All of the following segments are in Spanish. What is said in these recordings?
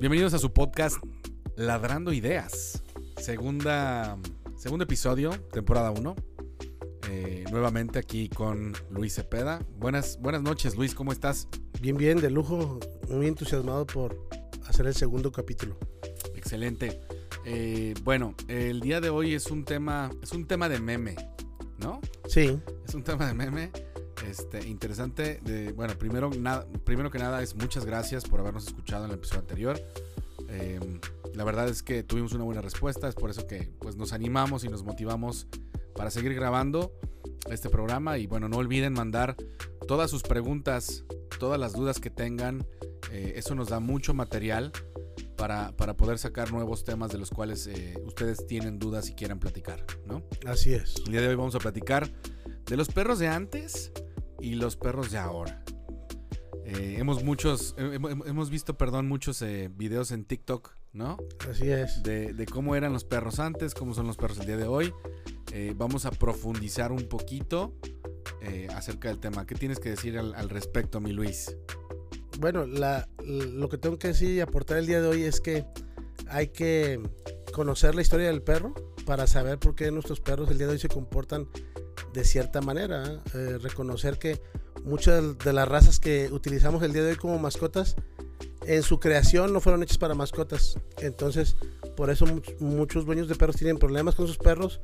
Bienvenidos a su podcast Ladrando Ideas. Segunda, segundo episodio, temporada 1. Eh, nuevamente aquí con Luis Cepeda. Buenas, buenas noches, Luis, ¿cómo estás? Bien, bien, de lujo. Muy entusiasmado por hacer el segundo capítulo. Excelente. Eh, bueno, el día de hoy es un tema, es un tema de meme, ¿no? Sí. Es un tema de meme. Este, interesante. De, bueno, primero, nada, primero que nada es muchas gracias por habernos escuchado en el episodio anterior. Eh, la verdad es que tuvimos una buena respuesta, es por eso que pues, nos animamos y nos motivamos para seguir grabando este programa. Y bueno, no olviden mandar todas sus preguntas, todas las dudas que tengan. Eh, eso nos da mucho material para, para, poder sacar nuevos temas de los cuales eh, ustedes tienen dudas y quieran platicar, ¿no? Así es. El día de hoy vamos a platicar de los perros de antes y los perros de ahora. Eh, hemos muchos, hemos visto, perdón, muchos eh, videos en TikTok, ¿no? Así es. De, de, cómo eran los perros antes, cómo son los perros el día de hoy. Eh, vamos a profundizar un poquito eh, acerca del tema. ¿Qué tienes que decir al, al respecto, mi Luis? Bueno, la, lo que tengo que decir y aportar el día de hoy es que hay que conocer la historia del perro para saber por qué nuestros perros el día de hoy se comportan de cierta manera. Eh, reconocer que muchas de las razas que utilizamos el día de hoy como mascotas, en su creación no fueron hechas para mascotas. Entonces, por eso much muchos dueños de perros tienen problemas con sus perros,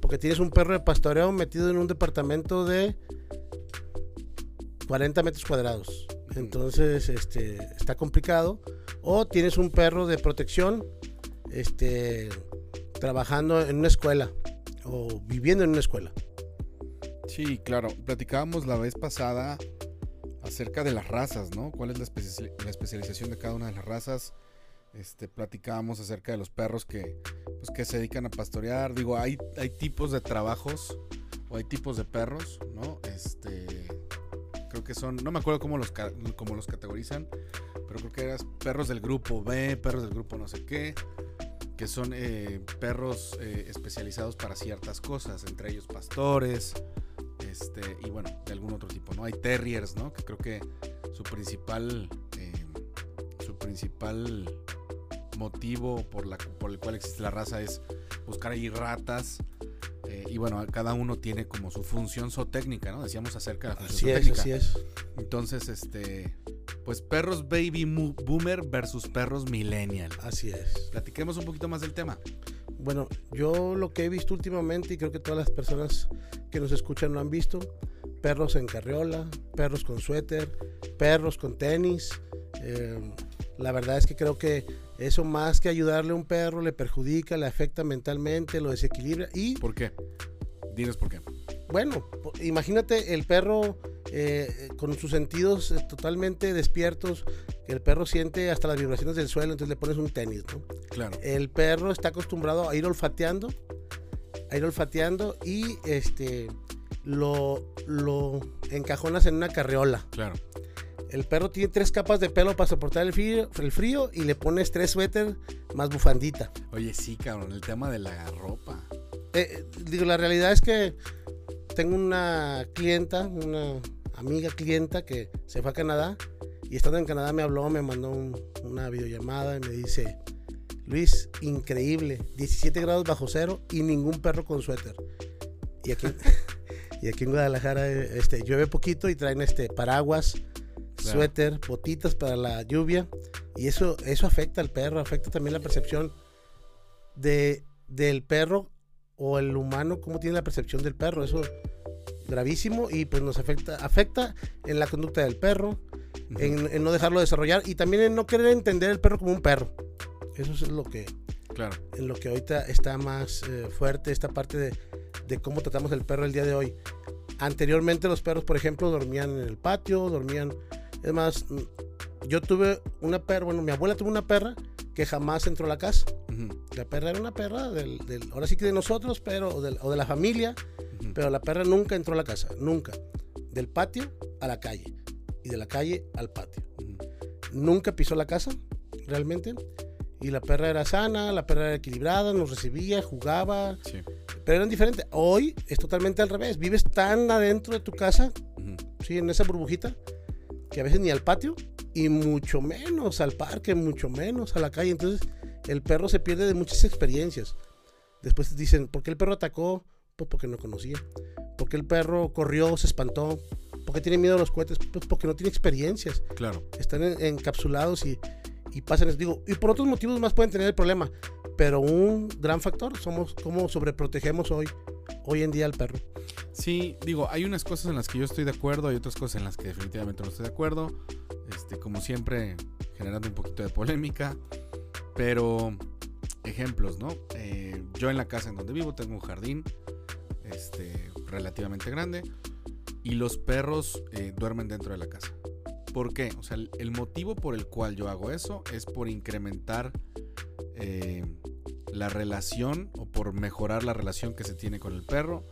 porque tienes un perro de pastoreo metido en un departamento de 40 metros cuadrados. Entonces, este, está complicado. O tienes un perro de protección, este, trabajando en una escuela o viviendo en una escuela. Sí, claro. Platicábamos la vez pasada acerca de las razas, ¿no? ¿Cuál es la, la especialización de cada una de las razas? Este, platicábamos acerca de los perros que, pues, que se dedican a pastorear. Digo, hay, hay tipos de trabajos o hay tipos de perros, ¿no? Este, creo que son, no me acuerdo cómo los, cómo los categorizan, pero creo que eran perros del grupo B, perros del grupo no sé qué, que son eh, perros eh, especializados para ciertas cosas, entre ellos pastores, este, y bueno, de algún otro tipo, ¿no? Hay terriers, ¿no? Que creo que su principal, eh, su principal motivo por, la, por el cual existe la raza es buscar ahí ratas. Eh, y bueno, cada uno tiene como su función zootécnica, ¿no? Decíamos acerca de la función así zootécnica. Es, así es. Entonces, este, pues perros baby boomer versus perros millennial. Así es. Platiquemos un poquito más del tema. Bueno, yo lo que he visto últimamente, y creo que todas las personas que nos escuchan lo han visto, perros en carriola, perros con suéter, perros con tenis. Eh, la verdad es que creo que eso más que ayudarle a un perro le perjudica, le afecta mentalmente, lo desequilibra y... ¿Por qué? Dinos por qué. Bueno, imagínate el perro eh, con sus sentidos totalmente despiertos, el perro siente hasta las vibraciones del suelo, entonces le pones un tenis, ¿no? Claro. El perro está acostumbrado a ir olfateando, a ir olfateando y este lo, lo encajonas en una carriola. Claro. El perro tiene tres capas de pelo para soportar el frío, el frío y le pones tres suéter más bufandita. Oye, sí, cabrón, el tema de la ropa. Eh, digo, la realidad es que tengo una clienta, una amiga clienta que se fue a Canadá y estando en Canadá me habló, me mandó un, una videollamada y me dice, Luis, increíble, 17 grados bajo cero y ningún perro con suéter. Y aquí, y aquí en Guadalajara este, llueve poquito y traen este paraguas, claro. suéter, botitas para la lluvia y eso, eso afecta al perro, afecta también la percepción de, del perro o el humano, cómo tiene la percepción del perro, eso gravísimo y pues nos afecta, afecta en la conducta del perro, uh -huh. en, en, no dejarlo desarrollar y también en no querer entender el perro como un perro. Eso es lo que, claro. en lo que ahorita está más eh, fuerte, esta parte de, de, cómo tratamos el perro el día de hoy. Anteriormente los perros, por ejemplo, dormían en el patio, dormían, es más, yo tuve una perra, bueno, mi abuela tuvo una perra que jamás entró a la casa. Uh -huh. La perra era una perra del, del, ahora sí que de nosotros, pero, o de, o de la familia. Pero la perra nunca entró a la casa, nunca. Del patio a la calle y de la calle al patio. Uh. Nunca pisó la casa, realmente. Y la perra era sana, la perra era equilibrada, nos recibía, jugaba. Sí. Pero eran diferentes. Hoy es totalmente al revés. Vives tan adentro de tu casa, sí, en esa burbujita, que a veces ni al patio y mucho menos al parque, mucho menos a la calle. Entonces el perro se pierde de muchas experiencias. Después dicen, ¿por qué el perro atacó? Pues porque no conocía. ¿Por qué el perro corrió, se espantó? ¿Por qué tiene miedo a los cohetes? Pues porque no tiene experiencias. Claro. Están en- encapsulados y, y pasan, digo, y por otros motivos más pueden tener el problema. Pero un gran factor somos cómo sobreprotegemos hoy, hoy en día al perro. Sí, digo, hay unas cosas en las que yo estoy de acuerdo, hay otras cosas en las que definitivamente no estoy de acuerdo. Este, como siempre, generando un poquito de polémica. Pero, ejemplos, ¿no? Eh, yo en la casa en donde vivo tengo un jardín este, relativamente grande. Y los perros eh, duermen dentro de la casa. ¿Por qué? O sea, el, motivo por el cual yo hago eso es por incrementar eh, la relación o por mejorar la relación que se tiene con el perro.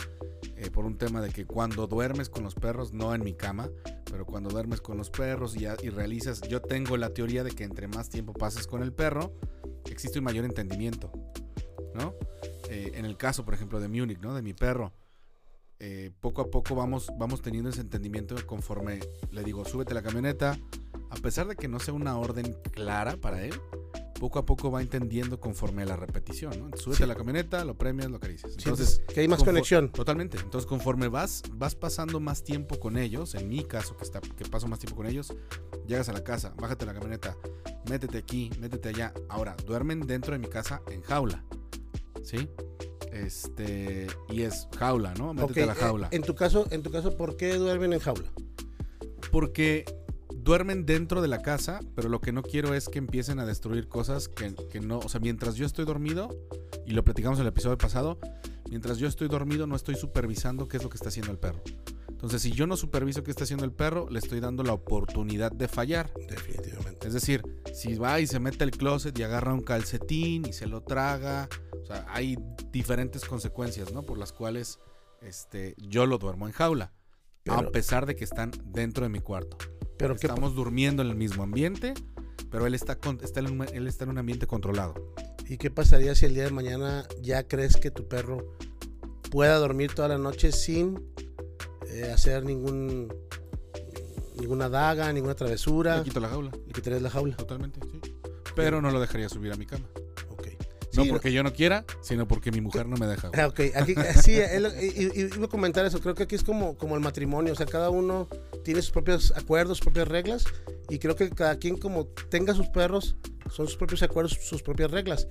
Eh, por un tema de que cuando duermes con los perros, no en mi cama, pero cuando duermes con los perros y, y realizas, yo tengo la teoría de que entre más tiempo pases con el perro, existe un mayor entendimiento, ¿no? Eh, en el caso, por ejemplo, de Múnich, ¿no? De mi perro, eh, poco a poco vamos, vamos teniendo ese entendimiento conforme le digo, súbete a la camioneta, a pesar de que no sea una orden clara para él, poco a poco va entendiendo conforme a la repetición, ¿no? Súbete Sí. a la camioneta, lo premias, lo acaricias. Entonces, Entonces, que hay más conexión. Totalmente. Entonces, conforme vas, vas pasando más tiempo con ellos, en mi caso, que, está, que paso más tiempo con ellos, llegas a la casa, bájate a la camioneta, métete aquí, métete allá. Ahora, duermen dentro de mi casa en jaula. ¿Sí? Este. Y es jaula, ¿no? Métete a la jaula. eh, en tu caso, en tu caso, ¿por qué duermen en jaula? Porque duermen dentro de la casa, pero lo que no quiero es que empiecen a destruir cosas que, que no. O sea, mientras yo estoy dormido, y lo platicamos en el episodio pasado, mientras yo estoy dormido no estoy supervisando qué es lo que está haciendo el perro. Entonces, si yo no superviso qué está haciendo el perro, le estoy dando la oportunidad de fallar. Definitivamente. Es decir, si va y se mete al closet y agarra un calcetín y se lo traga, o sea, hay diferentes consecuencias, ¿no? Por las cuales este, yo lo duermo en jaula. a pesar de que están dentro de mi cuarto. Pero ¿qué, Estamos durmiendo en el mismo ambiente, pero él está, con- está en un, él está en un ambiente controlado. ¿Y qué pasaría si el día de mañana ya crees que tu perro pueda dormir toda la noche sin eh, hacer ningún ninguna daga, ninguna travesura Le quito la jaula, tenés la jaula? totalmente, sí. Pero no lo dejaría subir a mi cama. No Sí, porque yo no quiera, sino porque mi mujer no me deja. Ah, Ok, aquí, sí, lo- y- y- iba a comentar eso, creo que aquí es como, como el matrimonio, o sea, cada uno tiene sus propios acuerdos, sus propias reglas, y creo que cada quien como tenga sus perros, son sus propios acuerdos, sus propias reglas.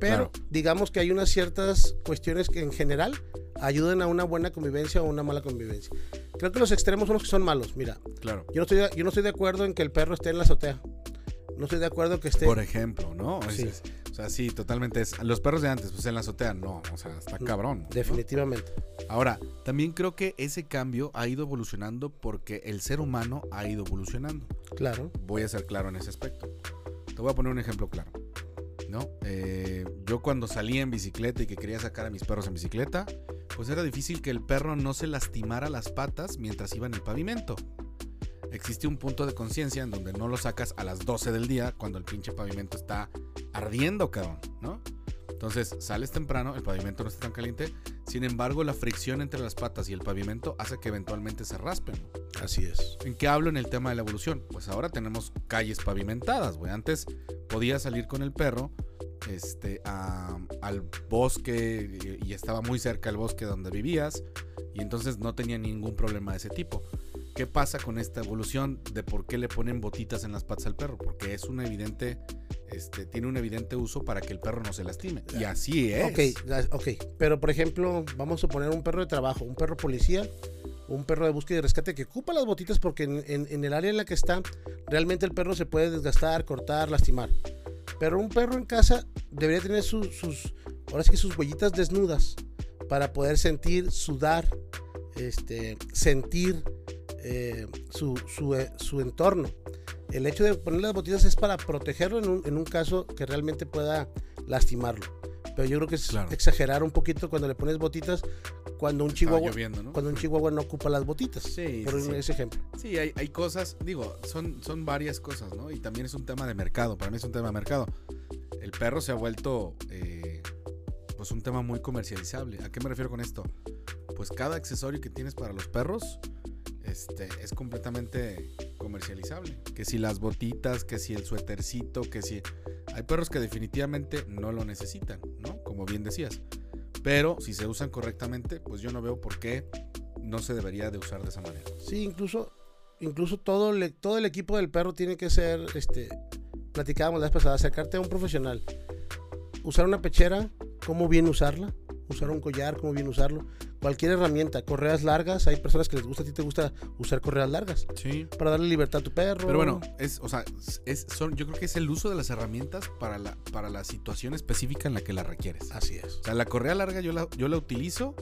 Pero Claro. digamos que hay unas ciertas cuestiones que en general ayudan a una buena convivencia o una mala convivencia. Creo que los extremos son los que son malos, mira, Claro. yo no estoy yo no estoy de acuerdo en que el perro esté en la azotea, no estoy de acuerdo que esté... Por ejemplo, ¿no? Sí. es- o sea, sí, totalmente. Es, los perros de antes, pues en la azotea, no. O sea, está cabrón. ¿no? Definitivamente. Ahora, también creo que ese cambio ha ido evolucionando porque el ser humano ha ido evolucionando. Claro. Voy a ser claro en ese aspecto. Te voy a poner un ejemplo claro. ¿No? Eh, yo cuando salía en bicicleta y que quería sacar a mis perros en bicicleta, pues era difícil que el perro no se lastimara las patas mientras iba en el pavimento. Existe un punto de conciencia en donde no lo sacas a las 12 del día cuando el pinche pavimento está ardiendo, cabrón, ¿no? Entonces sales temprano, el pavimento no está tan caliente, sin embargo la fricción entre las patas y el pavimento hace que eventualmente se raspen. Así es. ¿En qué hablo en el tema de la evolución? Pues ahora tenemos calles pavimentadas, güey. Antes podías salir con el perro este, a- al bosque y, y estaba muy cerca al bosque donde vivías y entonces no tenía ningún problema de ese tipo. ¿Qué pasa con esta evolución de por qué le ponen botitas en las patas al perro? Porque es un evidente, este, tiene un evidente uso para que el perro no se lastime. Y así es. Ok, ok. Pero por ejemplo, vamos a poner un perro de trabajo, un perro policía, un perro de búsqueda y rescate que ocupa las botitas porque en, en- en el área en la que está, realmente el perro se puede desgastar, cortar, lastimar. Pero un perro en casa debería tener sus, sus ahora sí que sus huellitas desnudas para poder sentir, sudar, este, sentir eh, su, su, eh, su entorno. El hecho de poner las botitas es para protegerlo en un, en un caso que realmente pueda lastimarlo. Pero yo creo que es Claro. exagerar un poquito cuando le pones botitas cuando un chihuahua lloviendo, ¿no? cuando un chihuahua no ocupa las botitas. Sí, por sí. ese ejemplo. Sí, hay, hay cosas, digo, son, son varias cosas, ¿no? Y también es un tema de mercado, para mí es un tema de mercado. El perro se ha vuelto, eh, pues, un tema muy comercializable. ¿A qué me refiero con esto? Pues cada accesorio que tienes para los perros este, es completamente comercializable. Que si las botitas, que si el suétercito, que si... Hay perros que definitivamente no lo necesitan, ¿no? Como bien decías. Pero si se usan correctamente, pues yo no veo por qué no se debería de usar de esa manera. Sí, incluso, incluso todo, todo el equipo del perro tiene que ser, este, platicábamos la vez pasada, acercarte a un profesional. Usar una pechera, cómo bien usarla. Usar un collar, cómo bien usarlo. Cualquier herramienta, correas largas. Hay personas que les gusta, a ti te gusta usar correas largas. Sí. Para darle libertad a tu perro. Pero bueno, es, o sea, es, son, yo creo que es el uso de las herramientas para la, para la situación específica en la que la requieres. Así es. O sea, la correa larga yo la, yo la utilizo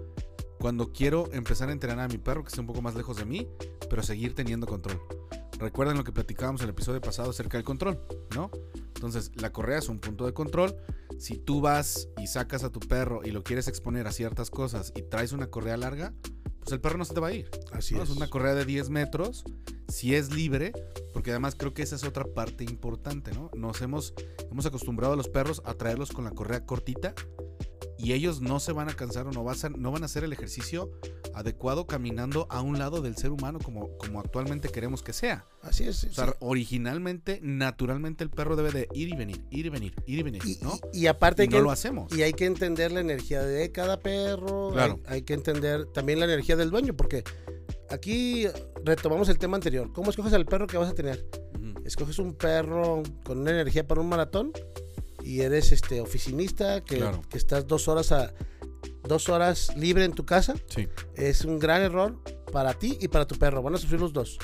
cuando quiero empezar a entrenar a mi perro que esté un poco más lejos de mí, pero seguir teniendo control. Recuerden lo que platicábamos en el episodio pasado acerca del control, ¿no? Entonces, la correa es un punto de control. Si tú vas y sacas a tu perro y lo quieres exponer a ciertas cosas y traes una correa larga, pues el perro no se te va a ir. Así ¿no? es. Es una correa de 10 metros, si es libre, porque además creo que esa es otra parte importante, ¿no? Nos hemos, hemos acostumbrado a los perros a traerlos con la correa cortita y ellos no se van a cansar o no, vas a- no van a hacer el ejercicio adecuado caminando a un lado del ser humano como, como actualmente queremos que sea. Así es. O sea, sí. originalmente, naturalmente el perro debe de ir y venir, ir y venir, ir y venir, y, ¿no? y- y aparte Y hay no que, lo hacemos. y hay que entender la energía de cada perro. Claro. Hay, hay que entender también la energía del dueño, porque aquí retomamos el tema anterior. ¿Cómo escoges al perro que vas a tener? Escoges un perro con una energía para un maratón y eres este oficinista que, Claro. que estás dos horas a dos horas libre en tu casa. Sí, Es un gran error para ti y para tu perro. Van a sufrir los dos.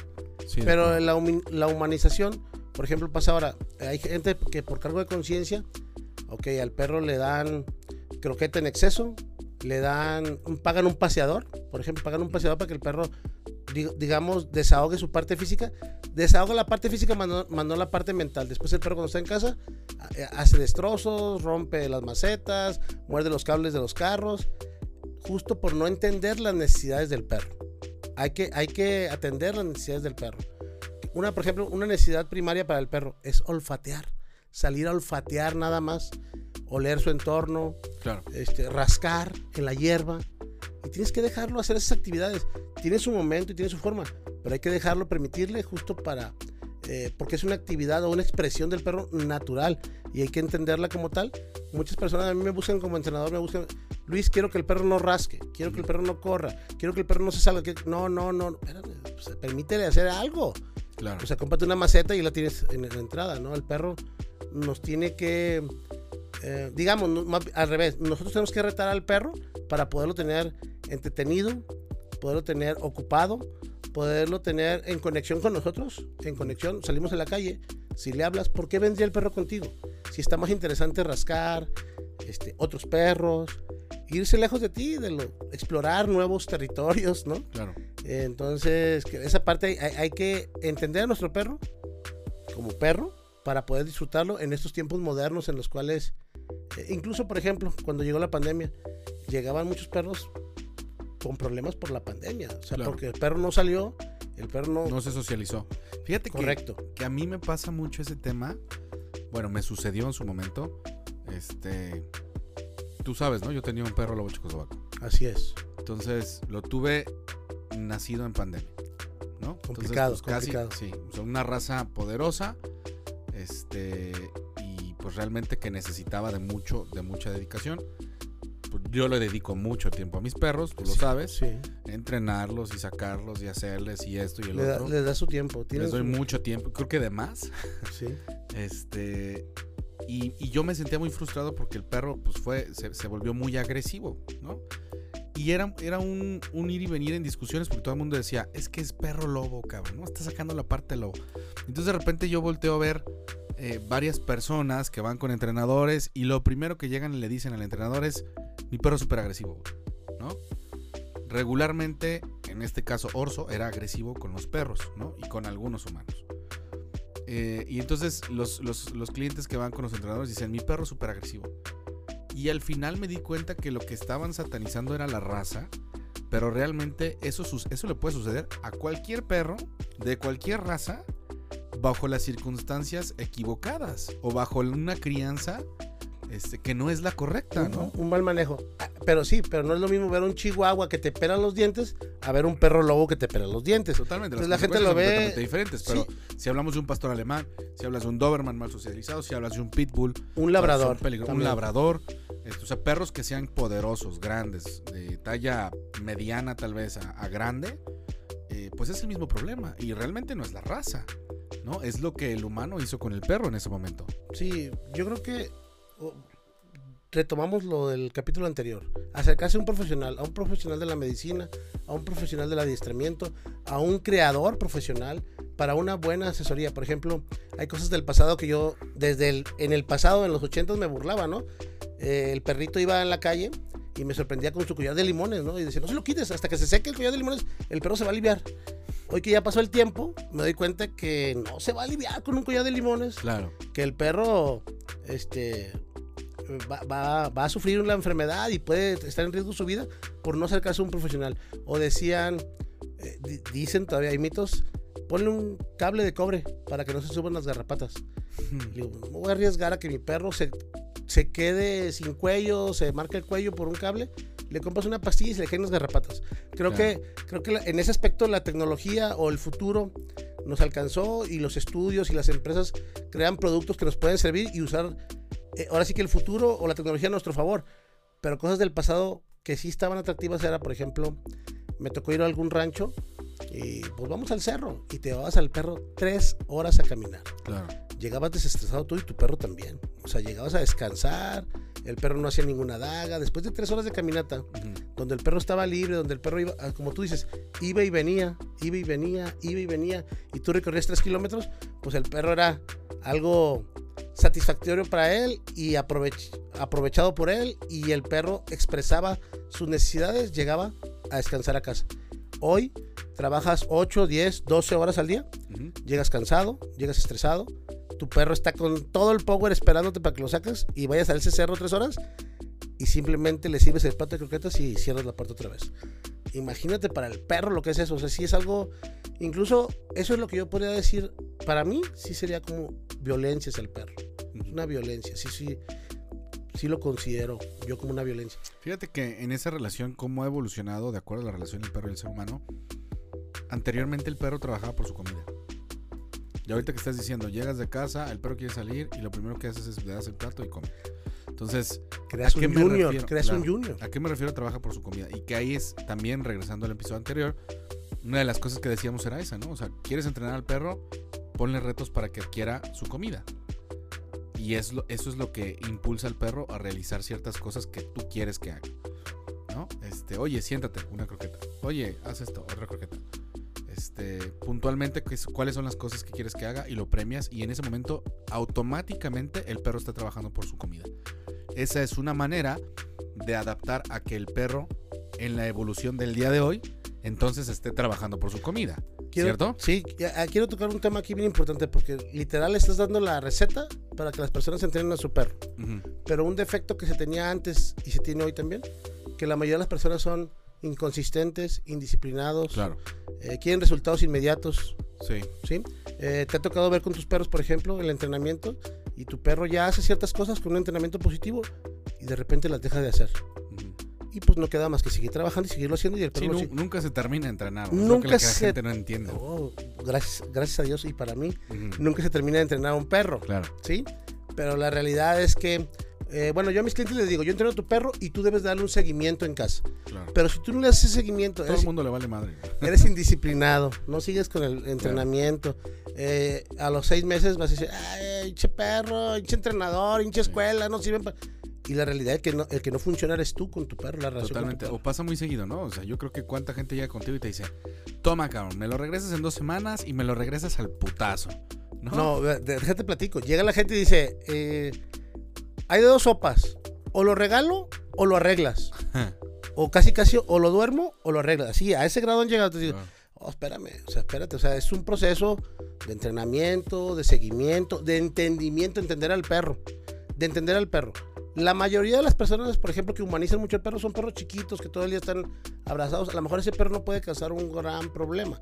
sí. Pero la, la humanización, por ejemplo, pasa ahora. Hay gente que por cargo de conciencia, ok, al perro le dan croqueta en exceso, le dan, pagan un paseador, por ejemplo, pagan un paseador para que el perro, digamos, desahogue su parte física, desahoga la parte física, mandó, mandó la parte mental. Después el perro cuando está en casa ha- hace destrozos, rompe las macetas, muerde los cables de los carros, justo por no entender las necesidades del perro. Hay que, hay que atender las necesidades del perro. Una, por ejemplo, una necesidad primaria para el perro es olfatear. Salir a olfatear nada más, oler su entorno, Claro. este, rascar en la hierba. Y tienes que dejarlo hacer esas actividades. Tiene su momento y tiene su forma, pero hay que dejarlo, permitirle justo para... eh, porque es una actividad o una expresión del perro natural y hay que entenderla como tal. Muchas personas a mí me buscan como entrenador, me buscan, Luis, quiero que el perro no rasque, quiero que el perro no corra, quiero que el perro no se salga. que- No, no, no, espérate, pues, permítele hacer algo. Claro. O sea, cómprate una maceta y la tienes en la entrada, ¿no? El perro nos tiene que, eh, digamos, no- más- al revés, nosotros tenemos que retar al perro para poderlo tener entretenido, poderlo tener ocupado, poderlo tener en conexión con nosotros, en conexión, salimos a la calle, si le hablas, ¿por qué vendría el perro contigo? Si está más interesante rascar, este, otros perros, irse lejos de ti, de lo, explorar nuevos territorios, ¿no? claro. Entonces, que esa parte hay, hay- que entender a nuestro perro como perro para poder disfrutarlo en estos tiempos modernos en los cuales, incluso por ejemplo, cuando llegó la pandemia, llegaban muchos perros con problemas por la pandemia. O sea, Claro. porque el perro no salió, el perro no... No se socializó. Fíjate que, correcto. que a mí me pasa mucho ese tema. Bueno, me sucedió en su momento. Este. Tú sabes, ¿no? Yo tenía un perro lobo checoslovaco. Así es. Entonces lo tuve nacido en pandemia. ¿No? Entonces, Complicado, pues, casi, complicado. sí. o sea, una raza poderosa. Este. Pues realmente que necesitaba de mucho, de mucha dedicación. Pues, yo le dedico mucho tiempo a mis perros, tú lo Sí, sabes. Sí. Entrenarlos y sacarlos y hacerles y esto y el Le da, otro. le da su tiempo. Les doy su- mucho tiempo, creo que de más. Sí. Este. Y, y yo me sentía muy frustrado porque el perro, pues fue. Se, se volvió muy agresivo, ¿no? Y era, era un, un ir y venir en discusiones porque todo el mundo decía, es que es perro lobo, cabrón, ¿no? Está sacando la parte lobo. Entonces de repente yo volteo a ver eh, varias personas que van con entrenadores y lo primero que llegan y le dicen al entrenador es, mi perro es súper agresivo, ¿no? Regularmente, en este caso Orso, era agresivo con los perros, ¿no? Y con algunos humanos. Eh, y entonces los, los- clientes que van con los entrenadores dicen, mi perro es súper agresivo. Y al final me di cuenta que lo que estaban satanizando era la raza, pero realmente eso, eso le puede suceder a cualquier perro de cualquier raza bajo las circunstancias equivocadas o bajo una crianza este, que no es la correcta, ¿no? Un, un mal manejo. Ah, Pero sí, pero no es lo mismo ver un chihuahua que te pela los dientes a ver un perro lobo que te pela los dientes. Totalmente. Entonces la gente lo ve. completamente diferentes. Pero si hablamos de un pastor alemán, si hablas de un Doberman mal socializado, si hablas de un Pitbull, Un labrador. un también. labrador, este, o sea, perros que sean poderosos, grandes, de talla mediana tal vez a, a grande, eh, pues es el mismo problema. Y realmente no es la raza, ¿no? Es lo que el humano hizo con el perro en ese momento. Sí, yo creo que oh, retomamos lo del capítulo anterior. Acercarse a un profesional, a un profesional de la medicina, a un profesional del adiestramiento, a un creador profesional para una buena asesoría. Por ejemplo, hay cosas del pasado que yo, desde el, en el pasado, en los 80 me burlaba, ¿no? Eh, el perrito iba en la calle y me sorprendía con su collar de limones, ¿no? Y decía, no se lo quites, hasta que se seque el collar de limones, el perro se va a aliviar. Hoy que ya pasó el tiempo, me doy cuenta que no se va a aliviar con un collar de limones Claro. que el perro este va, va- va a sufrir una enfermedad y puede estar en riesgo su vida por no acercarse a un profesional. O decían, eh, di- dicen todavía hay mitos, ponle un cable de cobre para que no se suban las garrapatas. Digo, no voy a arriesgar a que mi perro se, se quede sin cuello, se marque el cuello por un cable. Le compras una pastilla y se le caen las garrapatas. Creo Claro. que, creo que en ese aspecto la tecnología o el futuro nos alcanzó y los estudios y las empresas crean productos que nos pueden servir y usar eh, ahora sí que el futuro o la tecnología a nuestro favor. Pero cosas del pasado que sí estaban atractivas era, por ejemplo, me tocó ir a algún rancho y pues vamos al cerro y te llevabas al perro tres horas a caminar Claro. llegabas desestresado tú y tu perro también. O sea, llegabas a descansar, el perro no hacía ninguna daga. Después de tres horas de caminata, donde el perro estaba libre, donde el perro iba, ah, como tú dices, iba y venía, iba y venía, iba y venía, y tú recorrías tres kilómetros, pues el perro era algo satisfactorio para él y aprovech- aprovechado por él, y el perro expresaba sus necesidades, llegaba a descansar a casa. Hoy trabajas 8, 10, 12 horas al día. Llegas cansado, llegas estresado, tu perro está con todo el power esperándote para que lo saques y vayas a ese cerro tres horas y simplemente le sirves el plato de croquetas y cierras la puerta otra vez. Imagínate para el perro lo que es eso, o sea, sí es algo, incluso eso es lo que yo podría decir, para mí sí sería como violencia hacia el perro, una violencia, sí, sí, sí lo considero yo como una violencia. Fíjate que en esa relación, cómo ha evolucionado de acuerdo a la relación del perro y el ser humano, anteriormente el perro trabajaba por su comida. Y ahorita que estás diciendo, llegas de casa, el perro quiere salir y lo primero que haces es le das el plato y come. Entonces, Creas ¿A qué un me junior, refiero? creas un Claro. junior. ¿a qué me refiero trabaja por su comida? Y que ahí es también, regresando al episodio anterior, una de las cosas que decíamos era esa, ¿no? O sea, quieres entrenar al perro, ponle retos para que adquiera su comida. Y es lo- eso es lo que impulsa al perro a realizar ciertas cosas que tú quieres que haga. ¿No? Este, oye, siéntate, una croqueta. Oye, haz esto, otra croqueta. Este, puntualmente, ¿qué es- cuáles son las cosas que quieres que haga y lo premias. Y en ese momento, automáticamente, el perro está trabajando por su comida. Esa es una manera de adaptar a que el perro, en la evolución del día de hoy, entonces esté trabajando por su comida. Quiero- ¿Cierto? Sí, ah, quiero tocar un tema aquí bien importante porque literal estás dando la receta para que las personas entrenen a su perro. Pero un defecto que se tenía antes y se tiene hoy también, que la mayoría de las personas son inconsistentes, indisciplinados, Claro. eh, quieren resultados inmediatos, Sí. ¿sí? Eh, ¿Te ha tocado ver con tus perros, por ejemplo, el entrenamiento y tu perro ya hace ciertas cosas con un entrenamiento positivo y de repente las deja de hacer? Ujú. Y pues no queda más que seguir trabajando y seguirlo haciendo y el perro Sí, nunca se termina de entrenar. Nunca que la se- gente no entiende. Oh, gracias, gracias a Dios y para mí, nunca se termina de entrenar a un perro. Claro. ¿sí? Pero la realidad es que, eh, bueno, yo a mis clientes les digo, yo entreno a tu perro y tú debes darle un seguimiento en casa. Claro. Pero si tú no le haces seguimiento, Todo eres, el mundo le vale madre. eres indisciplinado, no sigues con el entrenamiento. eh, a los seis meses vas a decir, ay, hinche perro, hinche entrenador, hinche escuela, no sirven para... Y la realidad es que no, el que no funciona eres tú con tu perro, la relación Totalmente. O pasa muy seguido, ¿no? O sea, yo creo que cuánta gente llega contigo y te dice, toma, cabrón, me lo regresas en dos semanas y me lo regresas al putazo. No. Déjate platico. Llega la gente y dice, eh, hay de dos sopas, o lo regalo o lo arreglas. O casi casi o lo duermo o lo arreglas. Así, a ese grado han llegado. Te digo, Claro. oh, espérame, o sea, espérate, o sea, es un proceso de entrenamiento, de seguimiento, de entendimiento, entender al perro, de entender al perro. La mayoría de las personas, por ejemplo, que humanizan mucho al perro son perros chiquitos que todo el día están abrazados. A lo mejor ese perro no puede causar un gran problema.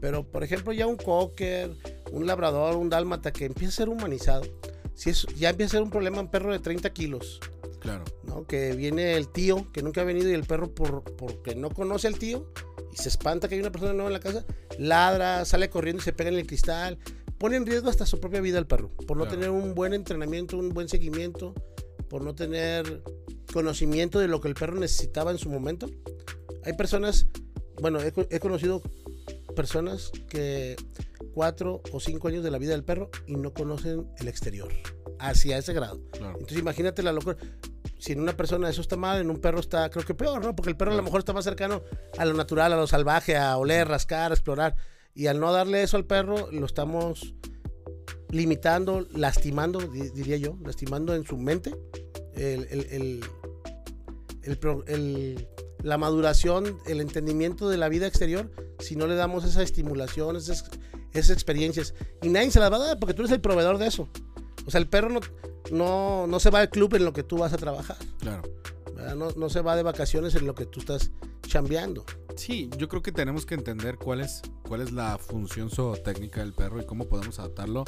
Pero, por ejemplo, ya un cocker, un labrador, un dálmata que empieza a ser humanizado, si es, ya empieza a ser un problema un perro de 30 kilos, Claro. ¿no? Que viene el tío, que nunca ha venido, y el perro, por, porque no conoce al tío, y se espanta que hay una persona nueva en la casa, ladra, sale corriendo y se pega en el cristal. Pone en riesgo hasta su propia vida al perro, por no Claro. tener un buen entrenamiento, un buen seguimiento, por no tener conocimiento de lo que el perro necesitaba en su momento. Hay personas, bueno, he, co- he conocido personas que cuatro o cinco años de la vida del perro y no conocen el exterior, hacia ese grado. Claro. Entonces imagínate la locura. Si en una persona eso está mal, en un perro está, creo que peor, ¿no? Porque el perro a lo Claro. mejor está más cercano a lo natural, a lo salvaje, a oler, rascar, explorar. Y al no darle eso al perro, lo estamos limitando, lastimando, di- diría yo, lastimando en su mente el, el- el- la maduración, el entendimiento de la vida exterior, si no le damos esa estimulación, esas, esas experiencias. Y nadie se las va a dar porque tú eres el proveedor de eso. O sea, el perro no, no, no se va al club en lo que tú vas a trabajar. Claro. No, no se va de vacaciones en lo que tú estás chambeando. Sí, yo creo que tenemos que entender cuál es, cuál es la función zootécnica del perro y cómo podemos adaptarlo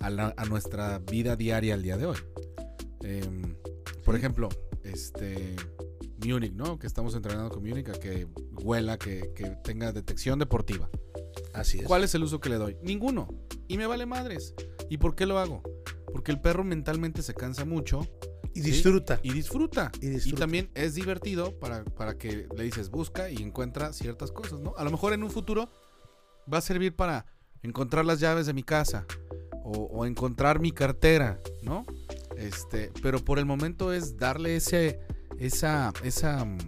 a, la- a nuestra vida diaria al día de hoy. Em, por ejemplo, este Munich, ¿no? Que estamos entrenando con Munich a que huela, que, que tenga detección deportiva. Así es. ¿Cuál es el uso que le doy? Ninguno. Y me vale madres. ¿Y por qué lo hago? Porque el perro mentalmente se cansa mucho Y disfruta. y disfruta. Y Y, disfruta. también es divertido para, para que le dices busca y encuentra ciertas cosas, ¿no? A lo mejor en un futuro va a servir para encontrar las llaves de mi casa o, o encontrar mi cartera, ¿no? Este, pero por el momento es darle ese, esa, esa, mm,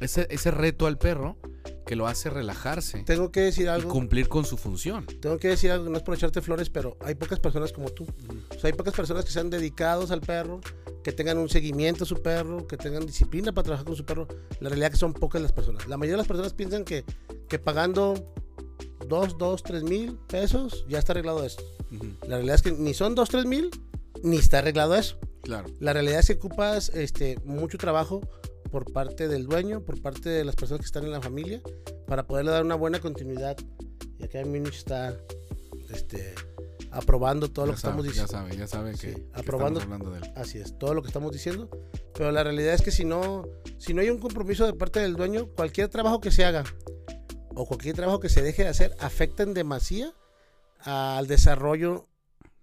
ese, ese reto al perro que lo hace relajarse tengo que decir y algo. cumplir con su función. Tengo que decir algo, no es por echarte flores, pero hay pocas personas como tú. O sea, hay pocas personas que sean dedicados al perro, que tengan un seguimiento a su perro, que tengan disciplina para trabajar con su perro. La realidad es que son pocas las personas. La mayoría de las personas piensan que, que pagando 2, 2, 3 mil pesos ya está arreglado esto. Ujú, La realidad es que ni son 2, 3 mil, ni está arreglado eso. Claro, La realidad es que ocupas este, mucho trabajo por parte del dueño, por parte de las personas que están en la familia, para poderle dar una buena continuidad. Y acá en Múnich está este, aprobando todo lo ya que sabe, estamos ya diciendo. sabe, ya sabe Sí, que, que aprobando. estamos hablando de él. Así es, todo lo que estamos diciendo. Pero la realidad es que si no, si no hay un compromiso de parte del dueño, cualquier trabajo que se haga o cualquier trabajo que se deje de hacer afecta en demasía al desarrollo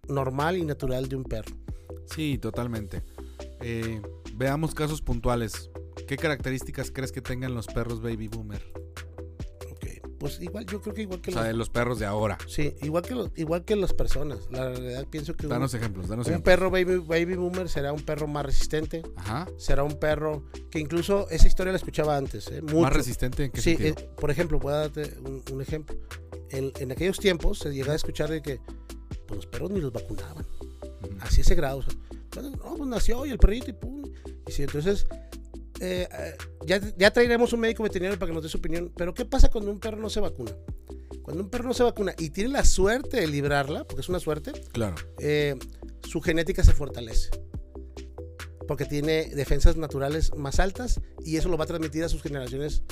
normal y natural de un perro. Sí, totalmente. Eh, veamos casos puntuales. ¿Qué características crees que tengan los perros baby boomer? Pues igual, yo creo que igual que O sea, los- de los perros de ahora. Sí, igual que, los, igual que las personas. La realidad pienso que un, Danos ejemplos, danos un ejemplos. perro baby, baby boomer será un perro más resistente. Ajá. Será un perro que incluso esa historia la escuchaba antes. ¿eh? Mucho. ¿Más resistente en qué Sí, sentido? eh, por ejemplo, voy a darte un, un ejemplo. En, en aquellos tiempos se llegaba a escuchar de que pues, los perros ni los vacunaban. Así ese grado. o sea, bueno, no, pues nació y el perrito y pum. Y sí, entonces, eh, eh, ya, ya traeremos un médico veterinario para que nos dé su opinión. Pero ¿qué pasa cuando un perro no se vacuna? Cuando un perro no se vacuna y tiene la suerte de librarla, porque es una suerte, Claro. eh, su genética se fortalece. Porque tiene defensas naturales más altas y eso lo va a transmitir a sus generaciones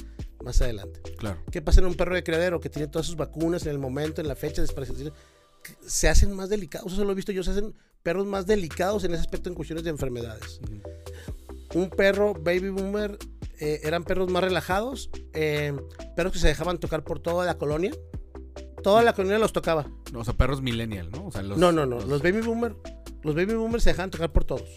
más adelante. Claro. ¿Qué pasa en un perro de criadero que tiene todas sus vacunas en el momento, en la fecha de desparasitación? Que Se hacen más delicados, eso lo he visto yo, se hacen perros más delicados en ese aspecto en cuestiones de enfermedades. Ujú. Un perro baby boomer eh, eran perros más relajados, eh, perros que se dejaban tocar por toda la colonia. Toda la colonia los tocaba. O sea, perros millennial, ¿no? O sea, los, no, no, no. Los baby boomer, los baby boomers se dejaban tocar por todos.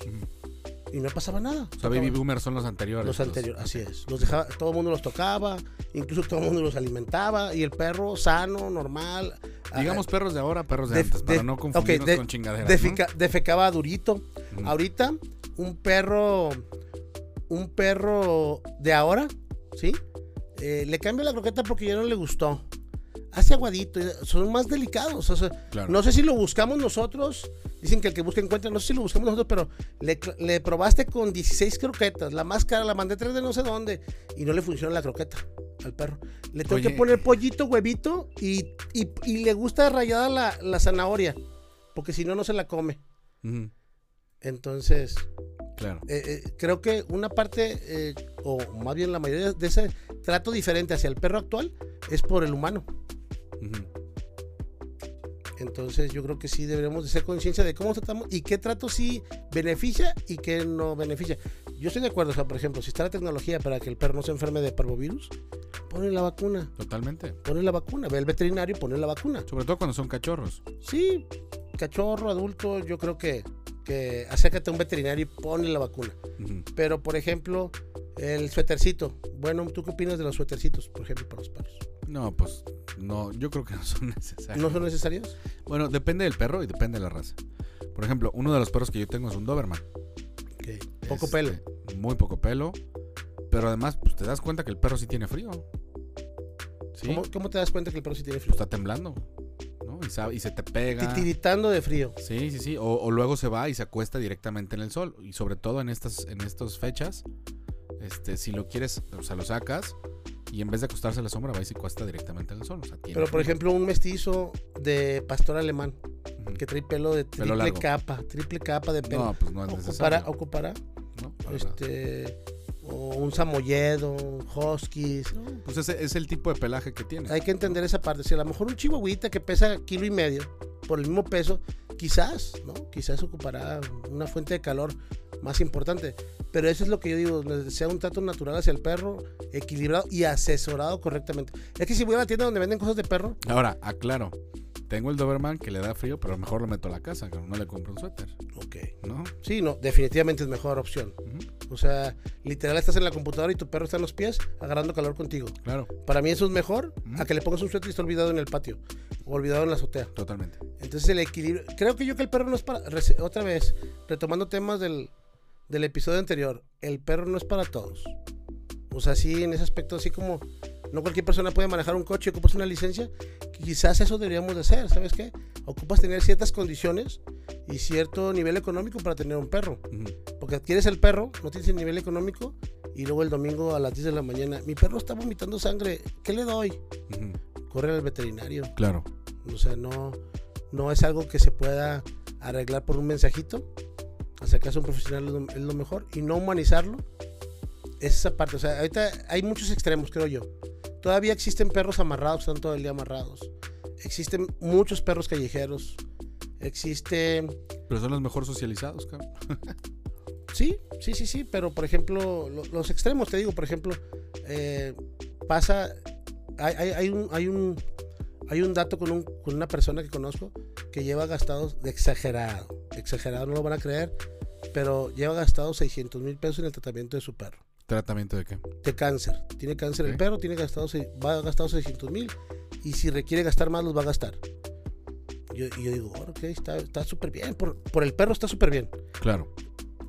Y no pasaba nada. O sea, baby boomers son los anteriores. Los anteriores, así es. Los dejaba, todo el mundo los tocaba, incluso todo el mundo los alimentaba y el perro sano, normal. ah, Digamos perros de ahora, perros de de- antes, para de- no confundirnos de- con chingaderas. defeca- defecaba durito. ¿no? Ahorita, un perro, un perro de ahora, ¿sí? Eh, le cambia la croqueta porque ya no le gustó. Hace aguadito, son más delicados. o sea, Claro. No sé si lo buscamos nosotros. Dicen que el que busca encuentra. No sé si lo buscamos nosotros, pero le, probaste con 16 croquetas. La más cara la mandé tres de no sé dónde. Y no le funciona la croqueta al perro. Le tengo Oye. que poner pollito, huevito y, y- y le gusta rayada la, la zanahoria. Porque si no, no se la come. Entonces, Claro. eh, eh, creo que una parte, eh, o más bien la mayoría de ese trato diferente hacia el perro actual es por el humano. Entonces yo creo que sí deberíamos de ser conciencia de cómo tratamos y qué trato sí beneficia y qué no beneficia. Yo estoy de acuerdo, o sea, por ejemplo, si está la tecnología para que el perro no se enferme de parvovirus, pone la vacuna. Totalmente. Pone la vacuna, ve al veterinario y pone la vacuna. Sobre todo cuando son cachorros. Sí, cachorro, adulto, yo creo que, que acércate a un veterinario y pone la vacuna. Pero, por ejemplo, el suétercito. Bueno, ¿tú qué opinas de los suétercitos, por ejemplo, para los perros? No, pues no, yo creo que no son necesarios. ¿No son necesarios? Bueno, depende del perro y depende de la raza. Por ejemplo, uno de los perros que yo tengo es un Doberman. Poco Este, pelo. Muy poco pelo. Pero además, pues te das cuenta que el perro sí tiene frío. Sí. ¿Cómo, cómo te das cuenta que el perro sí tiene Pues frío? está temblando. ¿No? Y, sabe- y se te pega. Titiritando de frío. Sí, sí, sí. O, o luego se va y se acuesta directamente en el sol. Y sobre todo en estas, en estas fechas, este, si lo quieres, o sea, lo sacas y en vez de acostarse a la sombra, va y se acuesta directamente en el sol. O sea, tiene Pero, por ejemplo, un mestizo de pastor alemán que trae pelo de triple capa, triple capa de pelo. No, pues no es ocupará, necesario. ocupará ¿no? Este, o un samoyedo, un huskies. Pues ese es el tipo de pelaje que tiene. Hay que entender esa parte. Si a lo mejor un chihuahuita que pesa kilo y medio por el mismo peso, quizás, ¿no? Quizás ocupará una fuente de calor más importante. Pero eso es lo que yo digo, sea un trato natural hacia el perro, equilibrado y asesorado correctamente. Es que si voy a la tienda donde venden cosas de perro, Ahora, aclaro. Tengo el Doberman que le da frío, pero mejor lo meto a la casa, que no le compro un suéter, ok. ¿no? Sí, no, definitivamente es mejor opción. O sea, literal estás en la computadora y tu perro está en los pies agarrando calor contigo. Claro, Para mí eso es mejor a que le pongas un suéter y esté olvidado en el patio o olvidado en la azotea. totalmente. Entonces el equilibrio. Creo que yo que el perro no es para. Otra vez, retomando temas del, del episodio anterior, el perro no es para todos. O sea, sí, en ese aspecto, así como no cualquier persona puede manejar un coche, ocupas una licencia, quizás eso deberíamos de hacer, ¿sabes qué? Ocupas tener ciertas condiciones y cierto nivel económico para tener un perro. Porque adquieres el perro, no tienes el nivel económico y luego el domingo a las 10 de la mañana, mi perro está vomitando sangre, ¿qué le doy? Corre al veterinario. Claro. O sea, no, no es algo que se pueda arreglar por un mensajito. Acercarse a un profesional es lo, es lo mejor. Y no humanizarlo. Es esa parte. O sea, ahorita hay muchos extremos, creo yo. Todavía existen perros amarrados, están todo el día amarrados. Existen muchos perros callejeros. Existe. Pero son los mejor socializados, cabrón. Sí, sí, sí, sí. Pero por ejemplo, lo- los extremos, te digo, por ejemplo, eh, pasa. Hay, hay- hay un. Hay un hay un dato con, un- con una persona que conozco que lleva gastados de exagerado. Exagerado, no lo van a creer. Pero lleva gastados 600 mil pesos en el tratamiento de su perro. ¿Tratamiento de qué? De cáncer. Tiene cáncer el Ok. perro, tiene gastados, va a gastar 600 mil. Y si requiere gastar más, los va a gastar. Yo, y yo digo, "Oh, ok, está está súper bien. Por, por el perro está súper bien. Claro.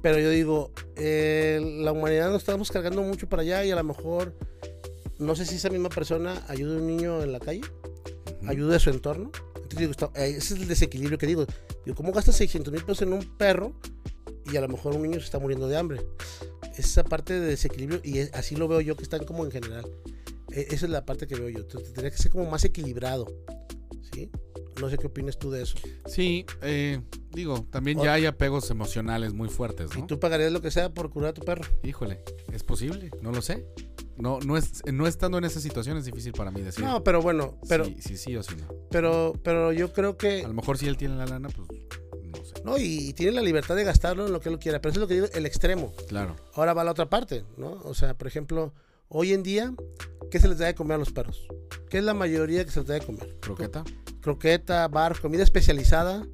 Pero yo digo, eh, la humanidad nos estamos cargando mucho para allá y a lo mejor, no sé si esa misma persona ayuda a un niño en la calle, Ujú, ayuda a su entorno. Entonces digo, está- eh, ese es el desequilibrio que digo. Digo, ¿cómo gastas 600 mil pesos en un perro y a lo mejor un niño se está muriendo de hambre? Esa parte de desequilibrio, y es- así lo veo yo que están como en general. E- esa es la parte que veo yo. Entonces, tendría que ser como más equilibrado. ¿Sí? No sé qué opinas tú de eso. Sí, eh, digo, también ya hay apegos emocionales muy fuertes, ¿Y tú pagarías lo que sea por curar a tu perro? Híjole, ¿es posible? No lo sé. No, no, es, no estando en esa situación es difícil para mí decir No, pero bueno, pero, sí, sí, sí o sí no. pero, pero yo creo que A lo mejor si él tiene la lana, pues no y, y tiene la libertad de gastarlo en lo que él quiera. Pero eso es lo que digo, el extremo. Claro. Ahora va la otra parte, ¿no? O sea, por ejemplo, hoy en día, ¿qué se les da de comer a los perros? ¿Qué es la mayoría que se les da de comer? Croqueta. Croqueta, bar, comida especializada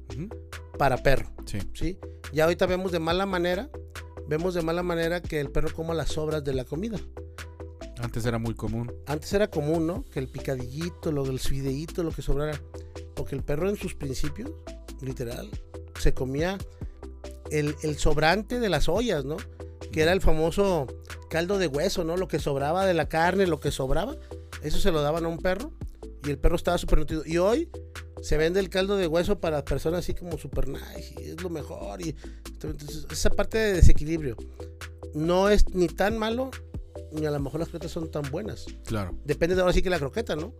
para perro, Sí. ¿sí? Ya ahorita vemos de mala manera, vemos de mala manera que el perro coma las sobras de la comida. Antes era muy común. Antes era común, ¿no? Que el picadillito, lo del fideíto, lo que sobrara. Porque el perro en sus principios, literal, se comía el, el sobrante de las ollas, ¿no? Que era el famoso caldo de hueso, ¿no? Lo que sobraba de la carne, lo que sobraba, eso se lo daban a un perro y el perro estaba súper nutrido. Y hoy se vende el caldo de hueso para personas así como super nice y es lo mejor. Y entonces, esa parte de desequilibrio no es ni tan malo ni a lo mejor las croquetas son tan buenas. Claro. Depende de ahora sí que la croqueta, ¿no?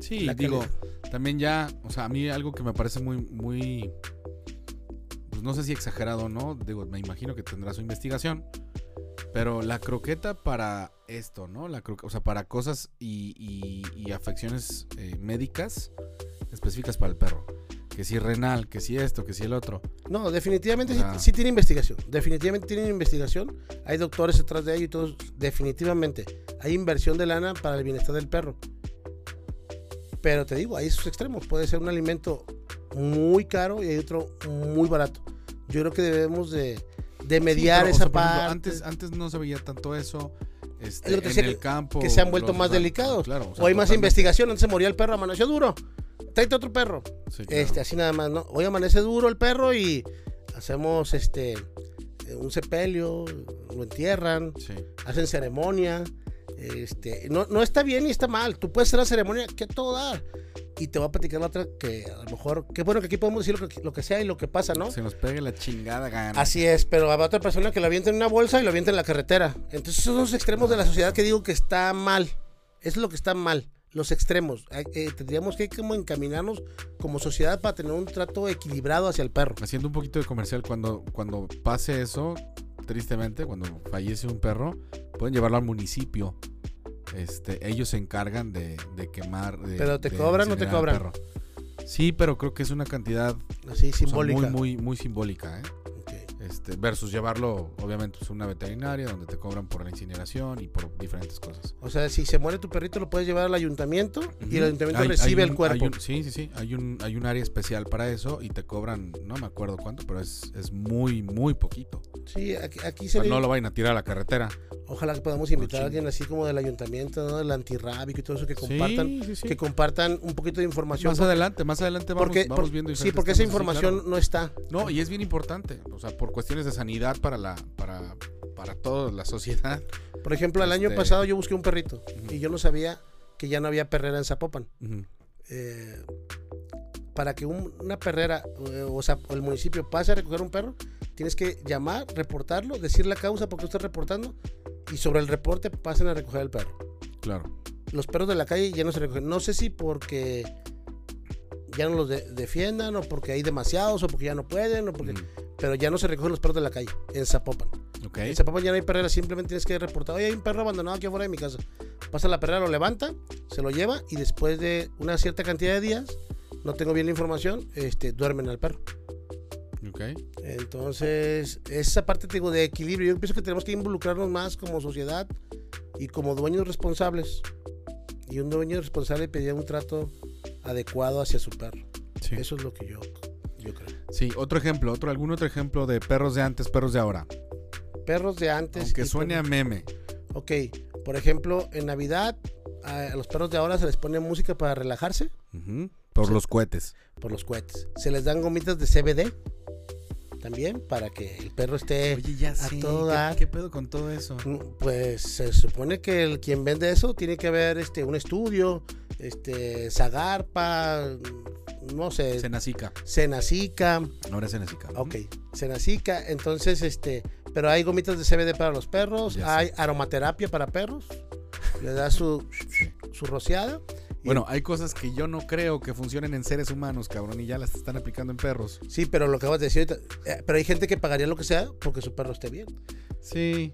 Sí, La digo, también ya, o sea, a mí algo que me parece muy, muy, pues no sé si exagerado o no, digo, me imagino que tendrá su investigación, pero la croqueta para esto, ¿no? La o sea, para cosas y, y- y afecciones eh, médicas específicas para el perro. que si renal, que si esto, que si el otro. No, definitivamente O sí- sea- sí, tiene investigación. Definitivamente tiene investigación. Hay doctores detrás de ello y todos. Definitivamente. Hay inversión de lana para el bienestar del perro. Pero te digo, hay sus extremos. Puede ser un alimento muy caro y hay otro muy barato. Yo creo que debemos de, de mediar Sí, pero, o esa sea, ejemplo, parte. antes, antes no se veía tanto eso. Este, en el campo. que se han vuelto los- más delicados. Claro, o, sea, hay más investigación. Antes se moría el perro, amaneció duro. Tráete otro perro. Sí, claro. Este, así nada más, ¿no? Hoy amanece duro el perro y hacemos este un sepelio, lo entierran, Sí. hacen ceremonia. Este, no, no está bien ni está mal. Tú puedes hacer la ceremonia que a todo dar. Y te voy a platicar la otra que a lo mejor, qué bueno que aquí podemos decir lo que, lo que sea y lo que pasa, ¿no? Se nos pegue la chingada gana. Así es, pero habrá otra persona que lo avienta en una bolsa y lo avienta en la carretera. Entonces esos son los extremos de la sociedad que digo que está mal. Eso es lo que está mal. Los extremos. Eh, tendríamos que como encaminarnos como sociedad para tener un trato equilibrado hacia el perro. Haciendo un poquito de comercial, cuando, cuando pase eso, tristemente, cuando fallece un perro, pueden llevarlo al municipio. Este, ellos se encargan de, de quemar. de- ¿Pero te de cobran o te cobran? perro. Sí, pero creo que es una cantidad Así, o sea, simbólica. muy, muy, muy simbólica, ¿eh? Este, versus llevarlo, obviamente, es una veterinaria donde te cobran por la incineración y por diferentes cosas. O sea, si se muere tu perrito, lo puedes llevar al ayuntamiento y el ayuntamiento Hay- recibe hay el cuerpo. un- sí, sí, sí. Hay un, hay un área especial para eso y te cobran, no me acuerdo cuánto, pero es, es muy, muy poquito. Sí, aquí, aquí sería- no lo vayan a tirar a la carretera. Ojalá que podamos invitar a alguien así como del ayuntamiento, ¿no? Del antirrábico y todo eso, que compartan, Sí, sí, sí. que compartan un poquito de información. Más adelante, más adelante vamos, porque, vamos por- viendo sí, porque esa información claro. no está. No, y es bien importante, o sea, por cuestiones de sanidad para la para para toda la sociedad. Por ejemplo, el año Este- pasado yo busqué un perrito y yo no sabía que ya no había perrera en Zapopan. Eh, para que un- una perrera eh, o, sea, el municipio pase a recoger un perro, tienes que llamar, reportarlo, decir la causa por qué lo estás reportando y sobre el reporte pasen a recoger el perro. Claro. Los perros de la calle ya no se recogen. No sé si porque ya no los de- defiendan o porque hay demasiados o porque ya no pueden o porque... Pero ya no se recogen los perros de la calle en Zapopan. Ok. En Zapopan ya no hay perrera, simplemente tienes que reportar, oye, hay un perro abandonado aquí afuera de mi casa. Pasa la perrera, lo levanta, se lo lleva y después de una cierta cantidad de días, no tengo bien la información, este, duermen al perro. Ok. Entonces, esa parte te digo, de equilibrio, yo pienso que tenemos que involucrarnos más como sociedad y como dueños responsables. Y un dueño responsable pedía un trato adecuado hacia su perro. Sí. Eso es lo que yo, yo creo. Sí, otro ejemplo, otro algún otro ejemplo de perros de antes, perros de ahora. Perros de antes. Y suene a meme. Ok, por ejemplo, en Navidad a, los perros de ahora se les pone música para relajarse. Por Sí. los cohetes. por los cohetes. Se les dan gomitas de CBD también para que el perro esté... ya a todo dar. ¿Qué, pedo con todo eso? Mm, Pues se supone que el quien vende eso tiene que haber este un estudio, este Zagarpa, no sé, Cenacica. Cenacica, Ahora es Cenacica. ok, Cenacica, entonces este, pero hay gomitas de CBD para los perros, Ya hay aromaterapia para perros, le da su su rociada. Bueno, hay cosas que yo no creo que funcionen en seres humanos, cabrón, y ya las están aplicando en perros. Sí, pero lo que acabas de decir eh, pero hay gente que pagaría lo que sea porque su perro esté bien. Sí.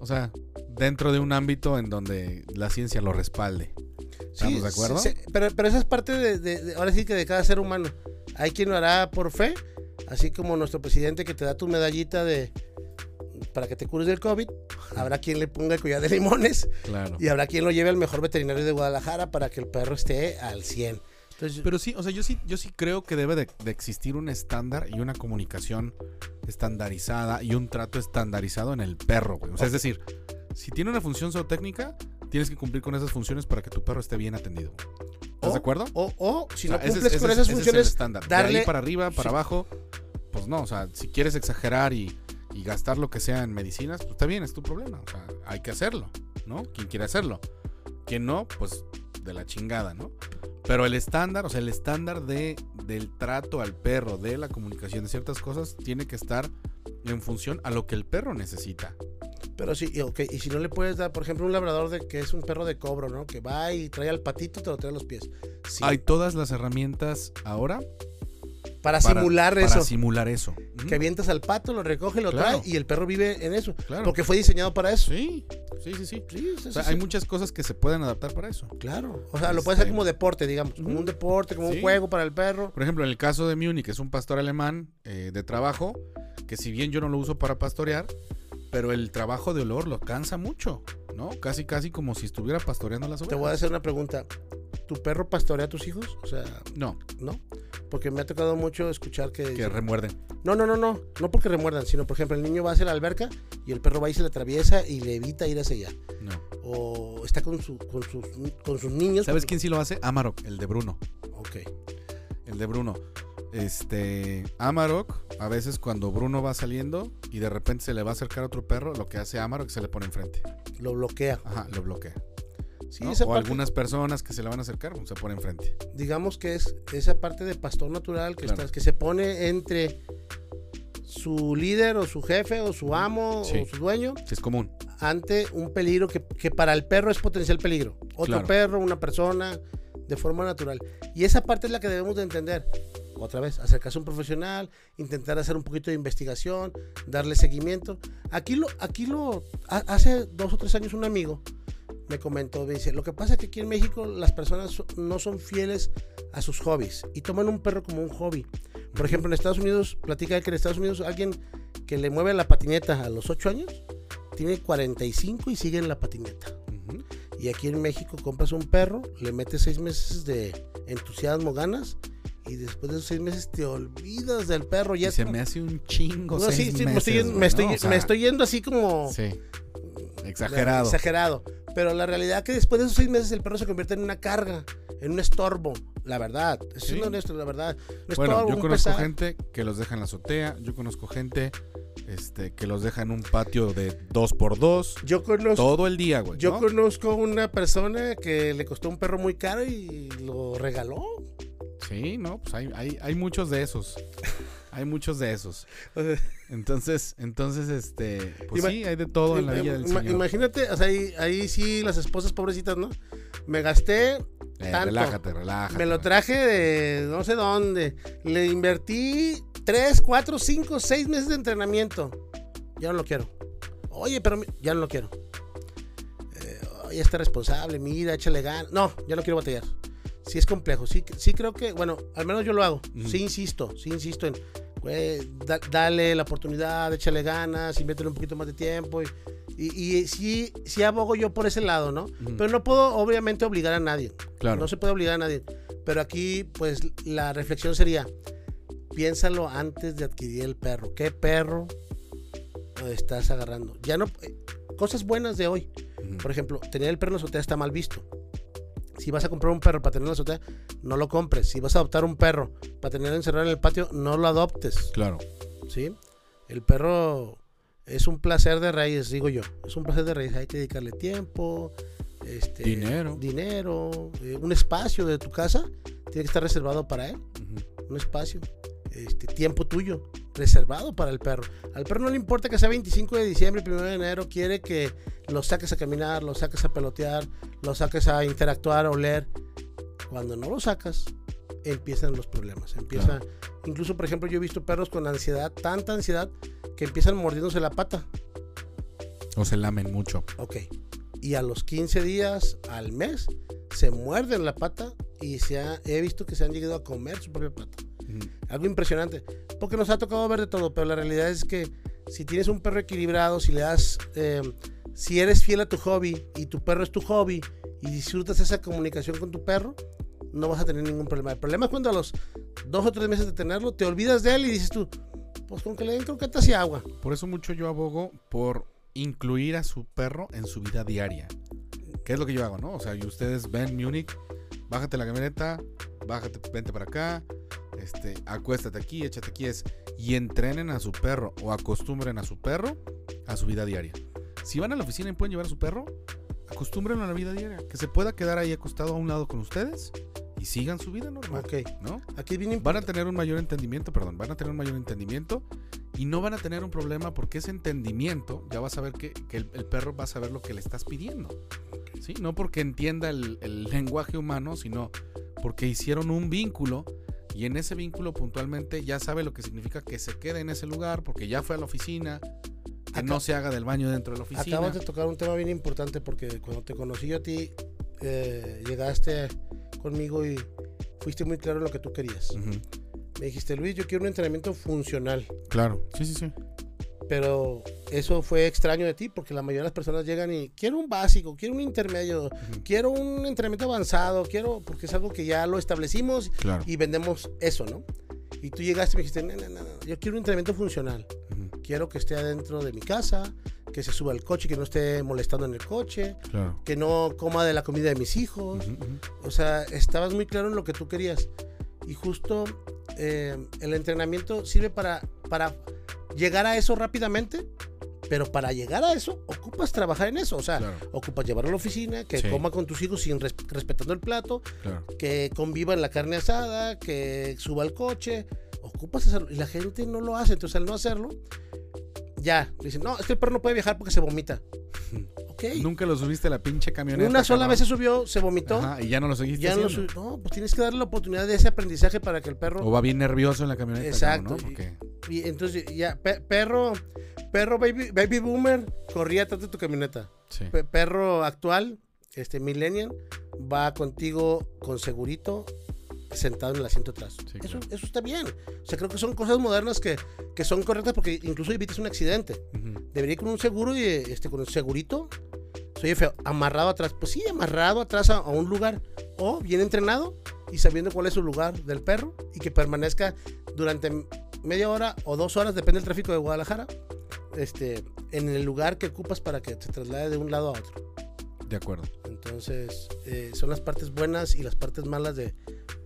O sea, dentro de un ámbito en donde la ciencia lo respalde. ¿Estamos Sí, de acuerdo? sí, pero, pero esa es parte de, de- de- ahora sí que de cada ser humano. Hay quien lo hará por fe, así como nuestro presidente que te da tu medallita de para que te cures del COVID. Habrá quien le ponga el collar de limones Claro. y habrá quien lo lleve al mejor veterinario de Guadalajara para que el perro esté al 100. Entonces, Pero sí, o sea, yo sí, yo sí creo que debe de, de existir un estándar y una comunicación estandarizada y un trato estandarizado en el perro, güey. O sea, es decir, si tiene una función zootécnica, tienes que cumplir con esas funciones para que tu perro esté bien atendido. ¿Estás O- de acuerdo? o, o si O sea, no cumples ese con es- esas ese es el funciones, estándar. de darle- ahí para arriba, para sí. abajo, pues no, o sea, si quieres exagerar y, y gastar lo que sea en medicinas, pues está bien, es tu problema. O sea, hay que hacerlo, ¿no? Quien quiere hacerlo. Quien no, pues de la chingada, ¿no? Pero el estándar, o sea, el estándar de, del trato al perro, de la comunicación de ciertas cosas, tiene que estar en función a lo que el perro necesita. Pero sí, y, ok, y si no le puedes dar, por ejemplo, un labrador de que es un perro de cobro, ¿no? Que va y trae al patito y te lo trae a los pies. Sí, Hay todas las herramientas ahora Para, simular para eso. simular eso. Que avientas al pato, lo recoge, lo Claro. trae y el perro vive en eso. Claro. Porque fue diseñado para eso. Sí, sí, sí, sí. Sí, sí, O sea, sí, hay muchas cosas que se pueden adaptar para eso. Claro. O sea, lo puedes hacer Este- como deporte, digamos. Como un deporte, como un juego para el perro. Por ejemplo, en el caso de Munich, es un pastor alemán eh, de trabajo, que si bien yo no lo uso para pastorear, pero el trabajo de olor lo cansa mucho, ¿no? Casi, casi como si estuviera pastoreando las Te ovejas. voy a hacer una pregunta. ¿Tu perro pastorea a tus hijos? O sea, No, ¿no? Porque me ha tocado mucho escuchar que... que remuerden. No, no, no, no. No porque remuerdan, sino, por ejemplo, el niño va hacia la alberca y el perro va y se le atraviesa y le evita ir hacia allá. No. O está con, su, con, sus, con sus niños. ¿Sabes quién sí lo hace? Amarok, el de Bruno. Ok. El de Bruno. Este, Amarok, a veces cuando Bruno va saliendo y de repente se le va a acercar otro perro, lo que hace Amarok es se le pone enfrente. Lo bloquea. Ajá, lo bloquea. Sí, ¿no? esa O parte, algunas personas que se le van a acercar, pues, se pone enfrente. digamos que es esa parte de pastor natural que, Claro. está- que se pone entre su líder o su jefe o su amo Sí. o su dueño Sí, es común. ante un peligro que, que para el perro es potencial peligro. Otro Claro. perro, una persona, de forma natural. Y esa parte es la que debemos de entender. Otra vez, acercarse a un profesional, intentar hacer un poquito de investigación, darle seguimiento. Aquí lo, aquí lo, ha- hace dos o tres años un amigo me comentó, me dice, lo que pasa es que aquí en México las personas so- no son fieles a sus hobbies y toman un perro como un hobby. Por ejemplo, en Estados Unidos, platica que en Estados Unidos alguien que le mueve la patineta a los 8 años, tiene 45 y sigue en la patineta. Ujú. Y aquí en México compras un perro, le metes seis meses de entusiasmo, ganas, y después de esos seis meses te olvidas del perro. Ya Y se como- me hace un chingo. No, sí, me estoy, yendo- me, estoy, ¿no? O sea, me estoy yendo así como... Sí. Exagerado. Exagerado. Pero la realidad es que después de esos seis meses el perro se convierte en una carga, en un estorbo. La verdad, siendo Sí. honesto, la verdad. Un Bueno, estorbo, yo conozco pesar. gente que los deja en la azotea. Yo conozco gente este, que los deja en un patio de dos por dos Yo conozco, todo el día, güey. yo ¿no? conozco una persona que le costó un perro muy caro y lo regaló. Sí, no, pues hay, hay, hay muchos de esos. Hay muchos de esos. Entonces, entonces, este, pues Ima- sí, hay de todo en la villa del Ima- señor. Imagínate, o sea, ahí, ahí sí las esposas pobrecitas, ¿no? Me gasté, Eh, tanto. relájate, relájate. me lo traje de no sé dónde. Le invertí 3, 4, 5, 6 meses de entrenamiento. Ya no lo quiero. Oye, pero ya no lo quiero. Eh, oye, está responsable, mira, échale ganas. No, ya no quiero batallar. Sí es complejo, sí, sí creo que, bueno, al menos yo lo hago. Ujú. Sí insisto, sí insisto en, güey, da- dale la oportunidad, échale ganas, inviértele un poquito más de tiempo. Y, y, y sí, sí abogo yo por ese lado, ¿no? Pero no puedo, obviamente, obligar a nadie. Claro. No se puede obligar a nadie. Pero aquí, pues, la reflexión sería, piénsalo antes de adquirir el perro. ¿Qué perro estás agarrando? Ya no... eh, Cosas buenas de hoy. Por ejemplo, tener el perro en la azotea está mal visto. Si vas a comprar un perro para tenerlo en la azotea, no lo compres. Si vas a adoptar un perro para tenerlo encerrado en el patio, no lo adoptes. Claro. ¿sí? El perro es un placer de raíz, digo yo. Es un placer de raíz. Hay que dedicarle tiempo, este, Dinero. dinero, eh, un espacio de tu casa tiene que estar reservado para él. Un espacio, este, tiempo tuyo reservado para el perro. Al perro no le importa que sea 25 de diciembre, 1 de enero, quiere que lo saques a caminar, lo saques a pelotear, lo saques a interactuar, a oler. Cuando no lo sacas, empiezan los problemas. Empieza, incluso por ejemplo, yo he visto perros con ansiedad, tanta ansiedad, que empiezan mordiéndose la pata. O se lamen mucho. Ok. Y a los 15 días, al mes, se muerden la pata y se ha- he visto que se han llegado a comer su propia pata. Algo impresionante. Porque nos ha tocado ver de todo, pero la realidad es que si tienes un perro equilibrado, si le das, eh, si eres fiel a tu hobby y tu perro es tu hobby y disfrutas esa comunicación con tu perro, no vas a tener ningún problema. El problema es cuando a los dos o tres meses de tenerlo te olvidas de él y dices tú, pues con que le den croquetas y agua. Por eso mucho yo abogo por incluir a su perro en su vida diaria. ¿Qué es lo que yo hago, no? O sea, y ustedes ven Múnich, bájate la camioneta, bájate, vente para acá, este, acuéstate aquí, échate aquí, es, y entrenen a su perro o acostumbren a su perro a su vida diaria. Si van a la oficina y pueden llevar a su perro, acostúmbrenlo a la vida diaria, que se pueda quedar ahí acostado a un lado con ustedes y sigan su vida normal, Ok. ¿no? Aquí bien Van a tener un mayor entendimiento, perdón, van a tener un mayor entendimiento y no van a tener un problema porque ese entendimiento ya va a saber que, que el, el perro va a saber lo que le estás pidiendo. ¿Sí? No porque entienda el, el lenguaje humano, sino porque hicieron un vínculo y en ese vínculo puntualmente ya sabe lo que significa que se quede en ese lugar porque ya fue a la oficina, que Acá- no se haga del baño dentro de la oficina. Acabas de tocar un tema bien importante porque cuando te conocí yo a ti, eh, llegaste conmigo y fuiste muy claro en lo que tú querías. Ujú, Me dijiste, Luis, yo quiero un entrenamiento funcional. Claro, sí, sí, sí. Pero eso fue extraño de ti porque la mayoría de las personas llegan y quiero un básico, quiero un intermedio, quiero un entrenamiento avanzado, quiero, porque es algo que ya lo establecimos Claro. y vendemos eso, ¿no? Y tú llegaste y me dijiste, no, no, no, no, yo quiero un entrenamiento funcional. Ujú, Quiero que esté adentro de mi casa, que se suba al coche, que no esté molestando en el coche, Claro. que no coma de la comida de mis hijos. Ujú, ujú. O sea, estabas muy claro en lo que tú querías. Y justo eh, el entrenamiento sirve para, para llegar a eso rápidamente, pero para llegar a eso ocupas trabajar en eso. O sea, Claro. ocupas llevarlo a la oficina, que Sí. coma con tus hijos sin res- respetando el plato, Claro. que conviva en la carne asada, que suba al coche. Ocupas hacerlo. Y la gente no lo hace. Entonces, al no hacerlo, ya. Dicen, no, este perro no puede viajar porque se vomita. Ok. Nunca lo subiste a la pinche camioneta. Una sola cabrón. vez se subió, se vomitó. Ajá, y ya no lo seguiste Ya no, no, pues tienes que darle la oportunidad de ese aprendizaje para que el perro. O va bien nervioso en la camioneta. Exacto, cabrón, ¿no? y- entonces ya, pe- perro, perro baby, baby boomer, corría atrás de tu camioneta. sí. Pe- perro actual, este millennial, va contigo con segurito, sentado en el asiento atrás. Sí, eso, claro. eso está bien. O sea, creo que son cosas modernas que, que son correctas porque incluso evitas un accidente. Debería ir con un seguro y este, con el segurito. Soy feo, amarrado atrás. Pues sí, amarrado atrás a, a un lugar. O bien entrenado y sabiendo cuál es su lugar del perro y que permanezca durante media hora o dos horas, depende del tráfico de Guadalajara, este, en el lugar que ocupas para que se traslade de un lado a otro. De acuerdo. Entonces, eh, son las partes buenas y las partes malas de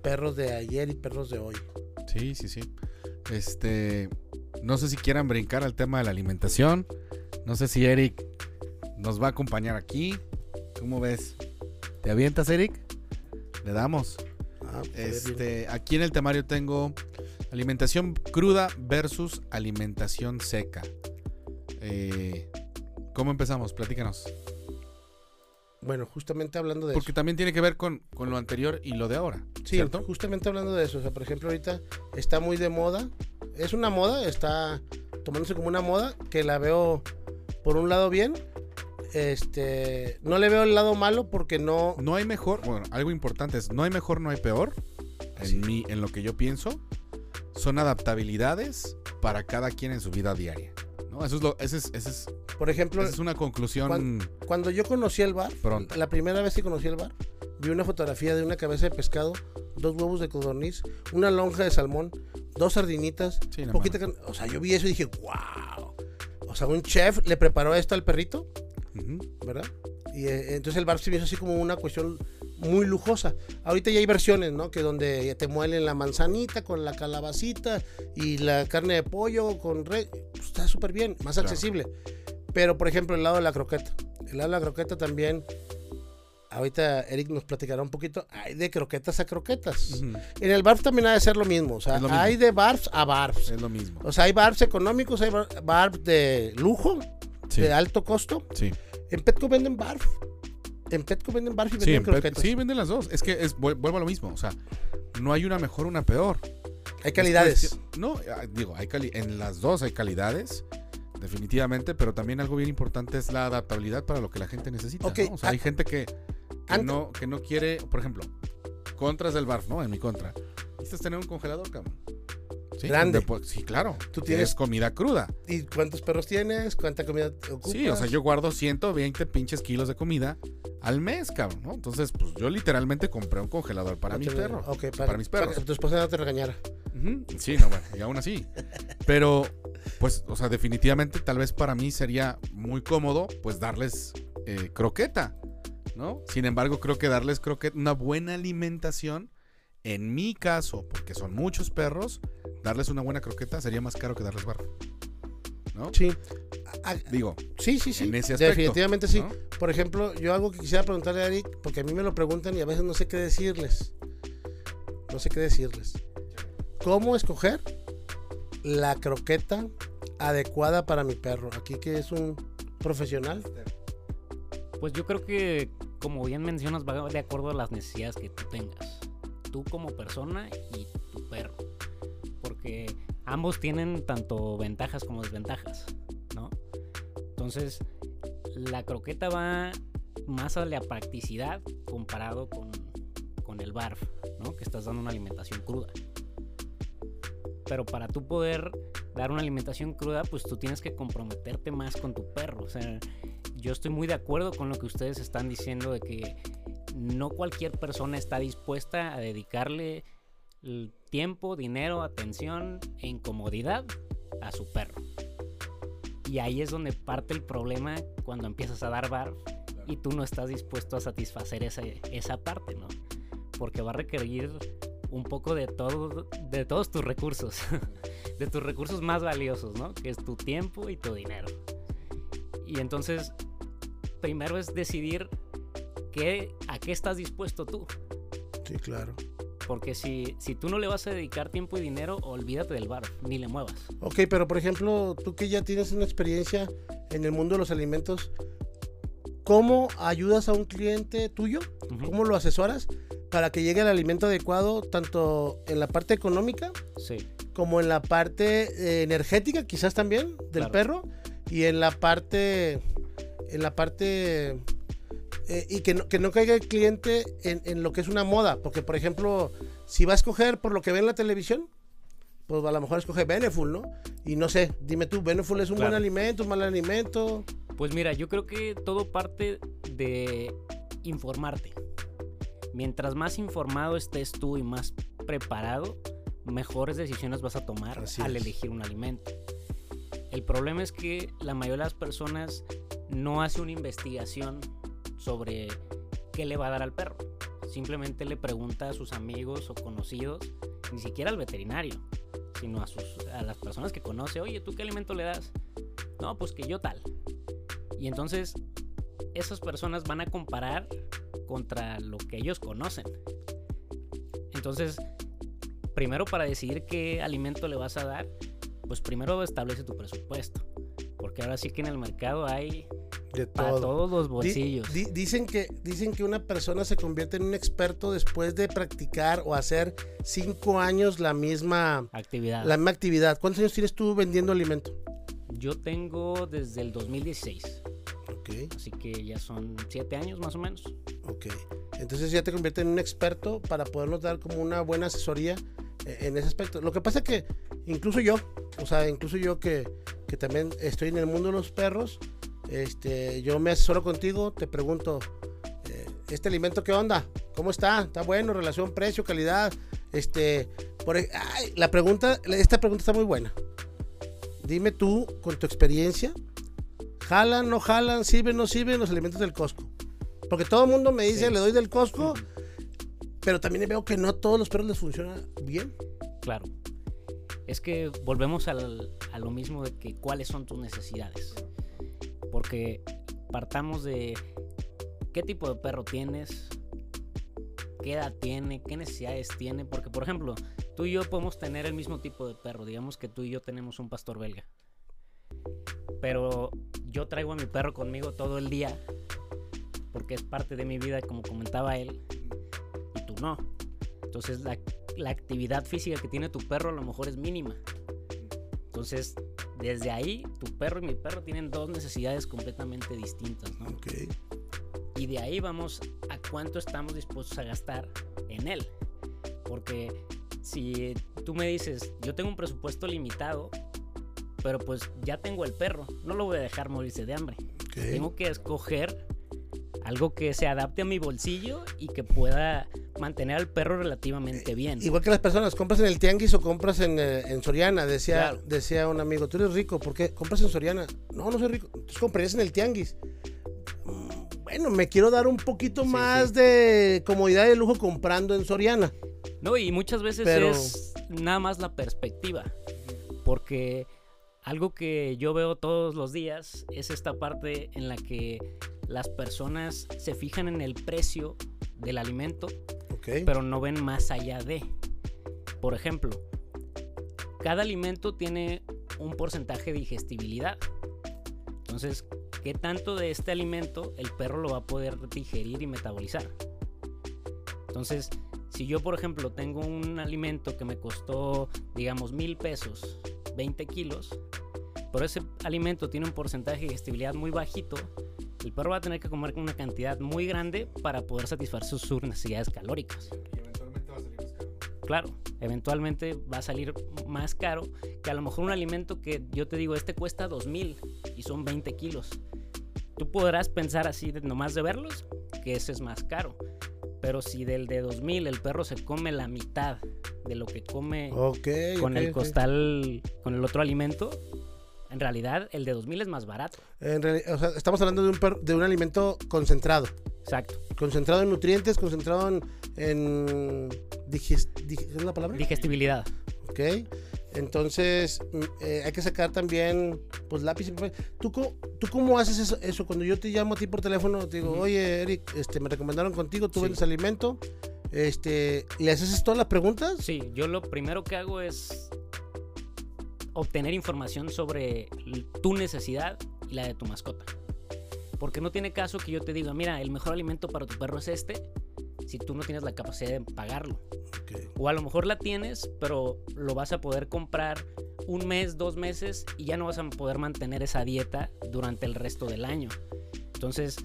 perros de ayer y perros de hoy. Sí, sí, sí. Este, no sé si quieran brincar al tema de la alimentación. No sé si Eric nos va a acompañar aquí. ¿Cómo ves? ¿Te avientas, Eric? Le damos. Ah, pues. Este, aquí en el temario tengo alimentación cruda versus alimentación seca. Eh, ¿Cómo empezamos? Platícanos. Bueno, justamente hablando de Porque eso. también tiene que ver con, con lo anterior y lo de ahora. Sí, ¿cierto? justamente hablando de eso, o sea, por ejemplo, ahorita está muy de moda, es una moda, está tomándose como una moda, que la veo por un lado bien, este, no le veo el lado malo porque no, No hay mejor, bueno, algo importante es, no hay mejor, no hay peor. En, mi, en lo que yo pienso, son adaptabilidades para cada quien en su vida diaria. ¿No? Eso es lo, ese es, ese es- por ejemplo, esa es una conclusión ¿Cuán- cuando yo conocí el bar, pronta. la primera vez que conocí el bar, vi una fotografía de una cabeza de pescado, dos huevos de codorniz, una lonja de salmón, dos sardinitas, Sí, no poquita o sea, yo vi eso y dije, wow. O sea, un chef le preparó esto al perrito. ¿verdad? Y eh, entonces el bar se me hizo así como una cuestión muy lujosa. Ahorita ya hay versiones, ¿no? Que donde te muelen la manzanita con la calabacita y la carne de pollo con re... pues, está súper bien, más Claro. accesible. Pero, por ejemplo, el lado de la croqueta. El lado de la croqueta también... Ahorita Eric nos platicará un poquito. Hay de croquetas a croquetas. En el bar también ha de ser lo mismo. O sea, mismo. hay de bars a bars. Es lo mismo. O sea, hay bars económicos, hay bar- bars de lujo, Sí, de alto costo. sí. En Petco venden barf. En Petco venden barf y Sí, venden croquetas. sí, venden las dos. Es que es, vuel- vuelvo a lo mismo. O sea, no hay una mejor, una peor. Hay Es calidades. No, ah, digo, hay cali- en las dos hay calidades, definitivamente, pero también algo bien importante es la adaptabilidad para lo que la gente necesita. Ok, ¿no? O sea, hay gente que, no, que no quiere, por ejemplo, contras del barf, ¿no? En mi contra. Necesitas tener un congelador, cabrón. Sí, Grande. sí, claro. Tú tienes- Es comida cruda. ¿Y cuántos perros tienes? ¿Cuánta comida ocupas? Sí, o sea, yo guardo 120 pinches kilos de comida al mes, cabrón, ¿no? Entonces, pues yo literalmente compré un congelador para mi Ok, perro. ok, para, mis perros. que tu esposa no te regañara. Sí, no, bueno, y aún así. Pero, pues, o sea, definitivamente tal vez para mí sería muy cómodo, pues, darles eh, croqueta, ¿no? Sin embargo, creo que darles croqueta, una buena alimentación, en mi caso, porque son muchos perros, darles una buena croqueta sería más caro que darles barro. ¿No? Sí. A- Digo, sí, sí, sí. en ese aspecto, Definitivamente sí. ¿no? Por ejemplo, yo algo que quisiera preguntarle a Eric, porque a mí me lo preguntan y a veces no sé qué decirles. No sé qué decirles. ¿Cómo escoger la croqueta adecuada para mi perro? Aquí que es un profesional. Pues yo creo que, como bien mencionas, va de acuerdo a las necesidades que tú tengas. tú como persona y tu perro. Porque ambos tienen tanto ventajas como desventajas, ¿no? Entonces, la croqueta va más a la practicidad comparado con, con el barf, ¿no? Que estás dando una alimentación cruda. Pero para tú poder dar una alimentación cruda, pues tú tienes que comprometerte más con tu perro. O sea, yo estoy muy de acuerdo con lo que ustedes están diciendo de que no cualquier persona está dispuesta a dedicarle tiempo, dinero, atención e incomodidad a su perro. Y ahí es donde parte el problema cuando empiezas a dar bar y tú no estás dispuesto a satisfacer esa, esa parte, ¿no? Porque va a requerir un poco de todo, de todos tus recursos, de tus recursos más valiosos, ¿no? Que es tu tiempo y tu dinero. Y entonces, primero es decidir qué, a qué estás dispuesto tú. Sí, claro. Porque si, si tú no le vas a dedicar tiempo y dinero, olvídate del bar, ni le muevas. Ok, pero por ejemplo, tú que ya tienes una experiencia en el mundo de los alimentos, ¿cómo ayudas a un cliente tuyo? ¿Cómo lo asesoras para que llegue el alimento adecuado tanto en la parte económica como en la parte eh, energética, quizás también, del perro, y en la parte, en la parte eh, y que no, que no caiga el cliente en, en, lo que es una moda. Porque, por ejemplo, si va a escoger por lo que ve en la televisión, pues a lo mejor escoge Beneful, ¿no? Y no sé, dime tú, ¿Beneful es un buen alimento, un mal alimento? Pues mira, yo creo que todo parte de informarte. Mientras más informado estés tú y más preparado, mejores decisiones vas a tomar al elegir un alimento. El problema es que la mayoría de las personas no hace una investigación sobre qué le va a dar al perro. Simplemente le pregunta a sus amigos o conocidos, ni siquiera al veterinario, sino a, sus, a las personas que conoce, oye, ¿tú qué alimento le das? No, pues que yo tal. Y entonces esas personas van a comparar contra lo que ellos conocen. Entonces, primero para decidir qué alimento le vas a dar, pues primero establece tu presupuesto. Porque ahora sí que en el mercado hay de todos los bolsillos. dicen, que, dicen que una persona se convierte en un experto después de practicar o hacer cinco años la misma actividad. La misma actividad. ¿Cuántos años tienes tú vendiendo alimento? Yo tengo desde el 2016. Ok. Así que ya son siete años más o menos. Ok. Entonces ya te convierte en un experto para podernos dar como una buena asesoría eh, en ese aspecto. Lo que pasa es que incluso yo, o sea, incluso yo que, que también estoy en el mundo de los perros, este, yo me asesoro contigo, te pregunto, eh, ¿este alimento qué onda? ¿Cómo está? ¿Está bueno? ¿Relación precio, calidad? Este, por, e, la pregunta, esta pregunta está muy buena. Dime tú, con tu experiencia, ¿jalan, no jalan, sirven, no sirven los alimentos del Costco? Porque todo el mundo me dice, le doy del Costco, pero también veo que no todos los perros les funciona bien. Claro. Es que volvemos a lo mismo de que cuáles son tus necesidades. Porque partamos de qué tipo de perro tienes, qué edad tiene, qué necesidades tiene. Porque, por ejemplo, tú y yo podemos tener el mismo tipo de perro. Digamos que tú y yo tenemos un pastor belga. Pero yo traigo a mi perro conmigo todo el día. Porque es parte de mi vida, como comentaba él. Y tú no. Entonces la, la actividad física que tiene tu perro a lo mejor es mínima. Entonces desde ahí, tu perro y mi perro tienen dos necesidades completamente distintas, ¿no? Y de ahí vamos a cuánto estamos dispuestos a gastar en él. Porque si tú me dices, yo tengo un presupuesto limitado, pero pues ya tengo el perro, no lo voy a dejar morirse de hambre. Tengo que escoger algo que se adapte a mi bolsillo y que pueda mantener al perro relativamente bien. Igual que las personas, compras en el tianguis o compras en, eh, Soriana, decía, decía un amigo, tú eres rico, ¿por qué compras en Soriana? No, no soy rico, entonces comprarías en el tianguis. Mm, bueno, me quiero dar un poquito más de comodidad y de lujo comprando en Soriana. No, y muchas veces es nada más la perspectiva, porque algo que yo veo todos los días es esta parte en la que las personas se fijan en el precio del alimento, pero no ven más allá de. Por ejemplo, cada alimento tiene un porcentaje de digestibilidad. Entonces, ¿qué tanto de este alimento el perro lo va a poder digerir y metabolizar? Entonces, Si yo, por ejemplo, tengo un alimento que me costó, digamos, mil pesos, 20 kilos, pero ese alimento tiene un porcentaje de digestibilidad muy bajito, el perro va a tener que comer una cantidad muy grande para poder satisfacer sus necesidades calóricas. Y eventualmente va a salir más caro. Claro, eventualmente va a salir más caro que a lo mejor un alimento que yo te digo, este cuesta 2000 y son 20 kilos. Tú podrás pensar así, de, nomás de verlos, que ese es más caro. Pero si del de 2000 el perro se come la mitad de lo que come con el costal, con el otro alimento, en realidad el de 2000 es más barato. En reali- o sea, estamos hablando de un, per- de un alimento concentrado. Exacto. Concentrado en nutrientes, concentrado en. en digest- dig- ¿qué es la palabra? Digestibilidad. Ok. Entonces, mm, eh, hay que sacar también, pues, lápiz y papel. ¿Tú, ¿Tú cómo haces eso, eso? Cuando yo te llamo a ti por teléfono, te digo, oye, Eric, este, me recomendaron contigo, tú Sí. vendes alimento. Este, ¿Le haces todas las preguntas? Sí, yo lo primero que hago es obtener información sobre tu necesidad y la de tu mascota. Porque no tiene caso que yo te diga, mira, el mejor alimento para tu perro es este, si tú no tienes la capacidad de pagarlo. O a lo mejor la tienes, pero lo vas a poder comprar un mes, dos meses y ya no vas a poder mantener esa dieta durante el resto del año. Entonces,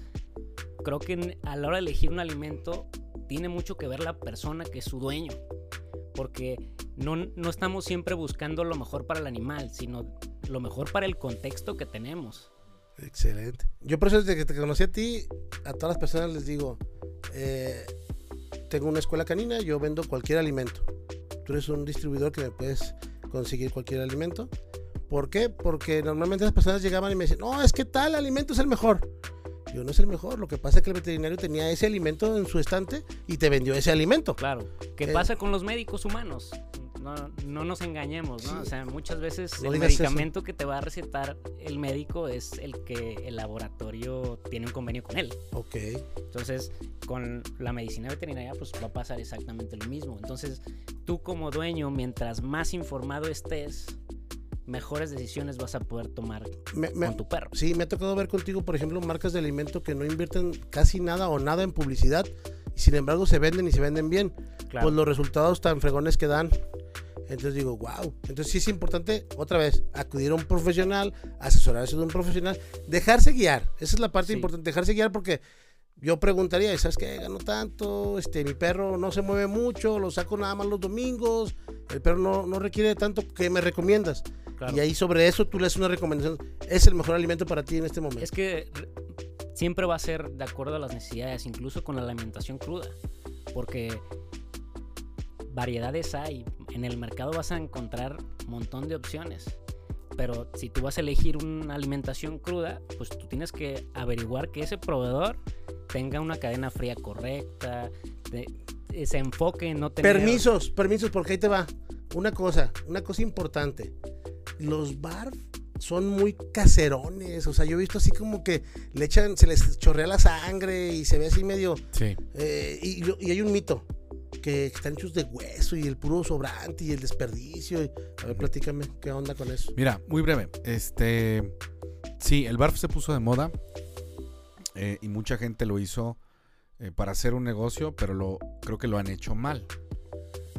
creo que a la hora de elegir un alimento tiene mucho que ver la persona que es su dueño. Porque no, no estamos siempre buscando lo mejor para el animal, sino lo mejor para el contexto que tenemos. Excelente. Yo por eso desde que te conocí a ti, a todas las personas les digo, eh, tengo una escuela canina, yo vendo cualquier alimento. Tú eres un distribuidor que me puedes conseguir cualquier alimento. ¿Por qué? Porque normalmente las personas llegaban y me decían, no, es que tal alimento es el mejor. Yo no es el mejor, lo que pasa es que el veterinario tenía ese alimento en su estante y te vendió ese alimento. Claro. ¿Qué Eh, pasa con los médicos humanos? No, no nos engañemos, ¿no? O sea, muchas veces No el eso. medicamento que te va a recetar el médico es el que el laboratorio tiene un convenio con él. Ok. Entonces, con la medicina veterinaria, pues va a pasar exactamente lo mismo. Entonces, tú como dueño, mientras más informado estés, mejores decisiones vas a poder tomar Me- me- con tu perro. Sí, me ha tocado ver contigo, por ejemplo, marcas de alimento que no invierten casi nada o nada en publicidad y sin embargo se venden y se venden bien. Claro. Pues los resultados tan fregones que dan. Entonces digo, wow. Entonces sí es importante, otra vez, acudir a un profesional, asesorarse de un profesional, dejarse guiar. Esa es la parte Sí. importante, dejarse guiar porque yo preguntaría, ¿sabes qué? Gano tanto, este, mi perro no se mueve mucho, lo saco nada más los domingos, el perro no, no requiere tanto, ¿qué me recomiendas? Claro. Y ahí sobre eso tú le haces una recomendación. Es el mejor alimento para ti en este momento. Es que re- siempre va a ser de acuerdo a las necesidades, incluso con la alimentación cruda. Porque variedades hay. En el mercado vas a encontrar un montón de opciones. Pero si tú vas a elegir una alimentación cruda, pues tú tienes que averiguar que ese proveedor tenga una cadena fría correcta, te- eh, se enfoque en no tener... Permisos, permisos, porque ahí te va. Una cosa, una cosa importante. Los barf son muy caserones. O sea, yo he visto así como que le echan, se les chorrea la sangre y se ve así medio. Sí. eh, y, y hay un mito. Que están hechos de hueso y el puro sobrante y el desperdicio. y- a ver, platícame, ¿qué onda con eso? Mira, muy breve. Este. Sí, el barf se puso de moda. eh, y mucha gente lo hizo eh, para hacer un negocio, pero lo, creo que lo han hecho mal.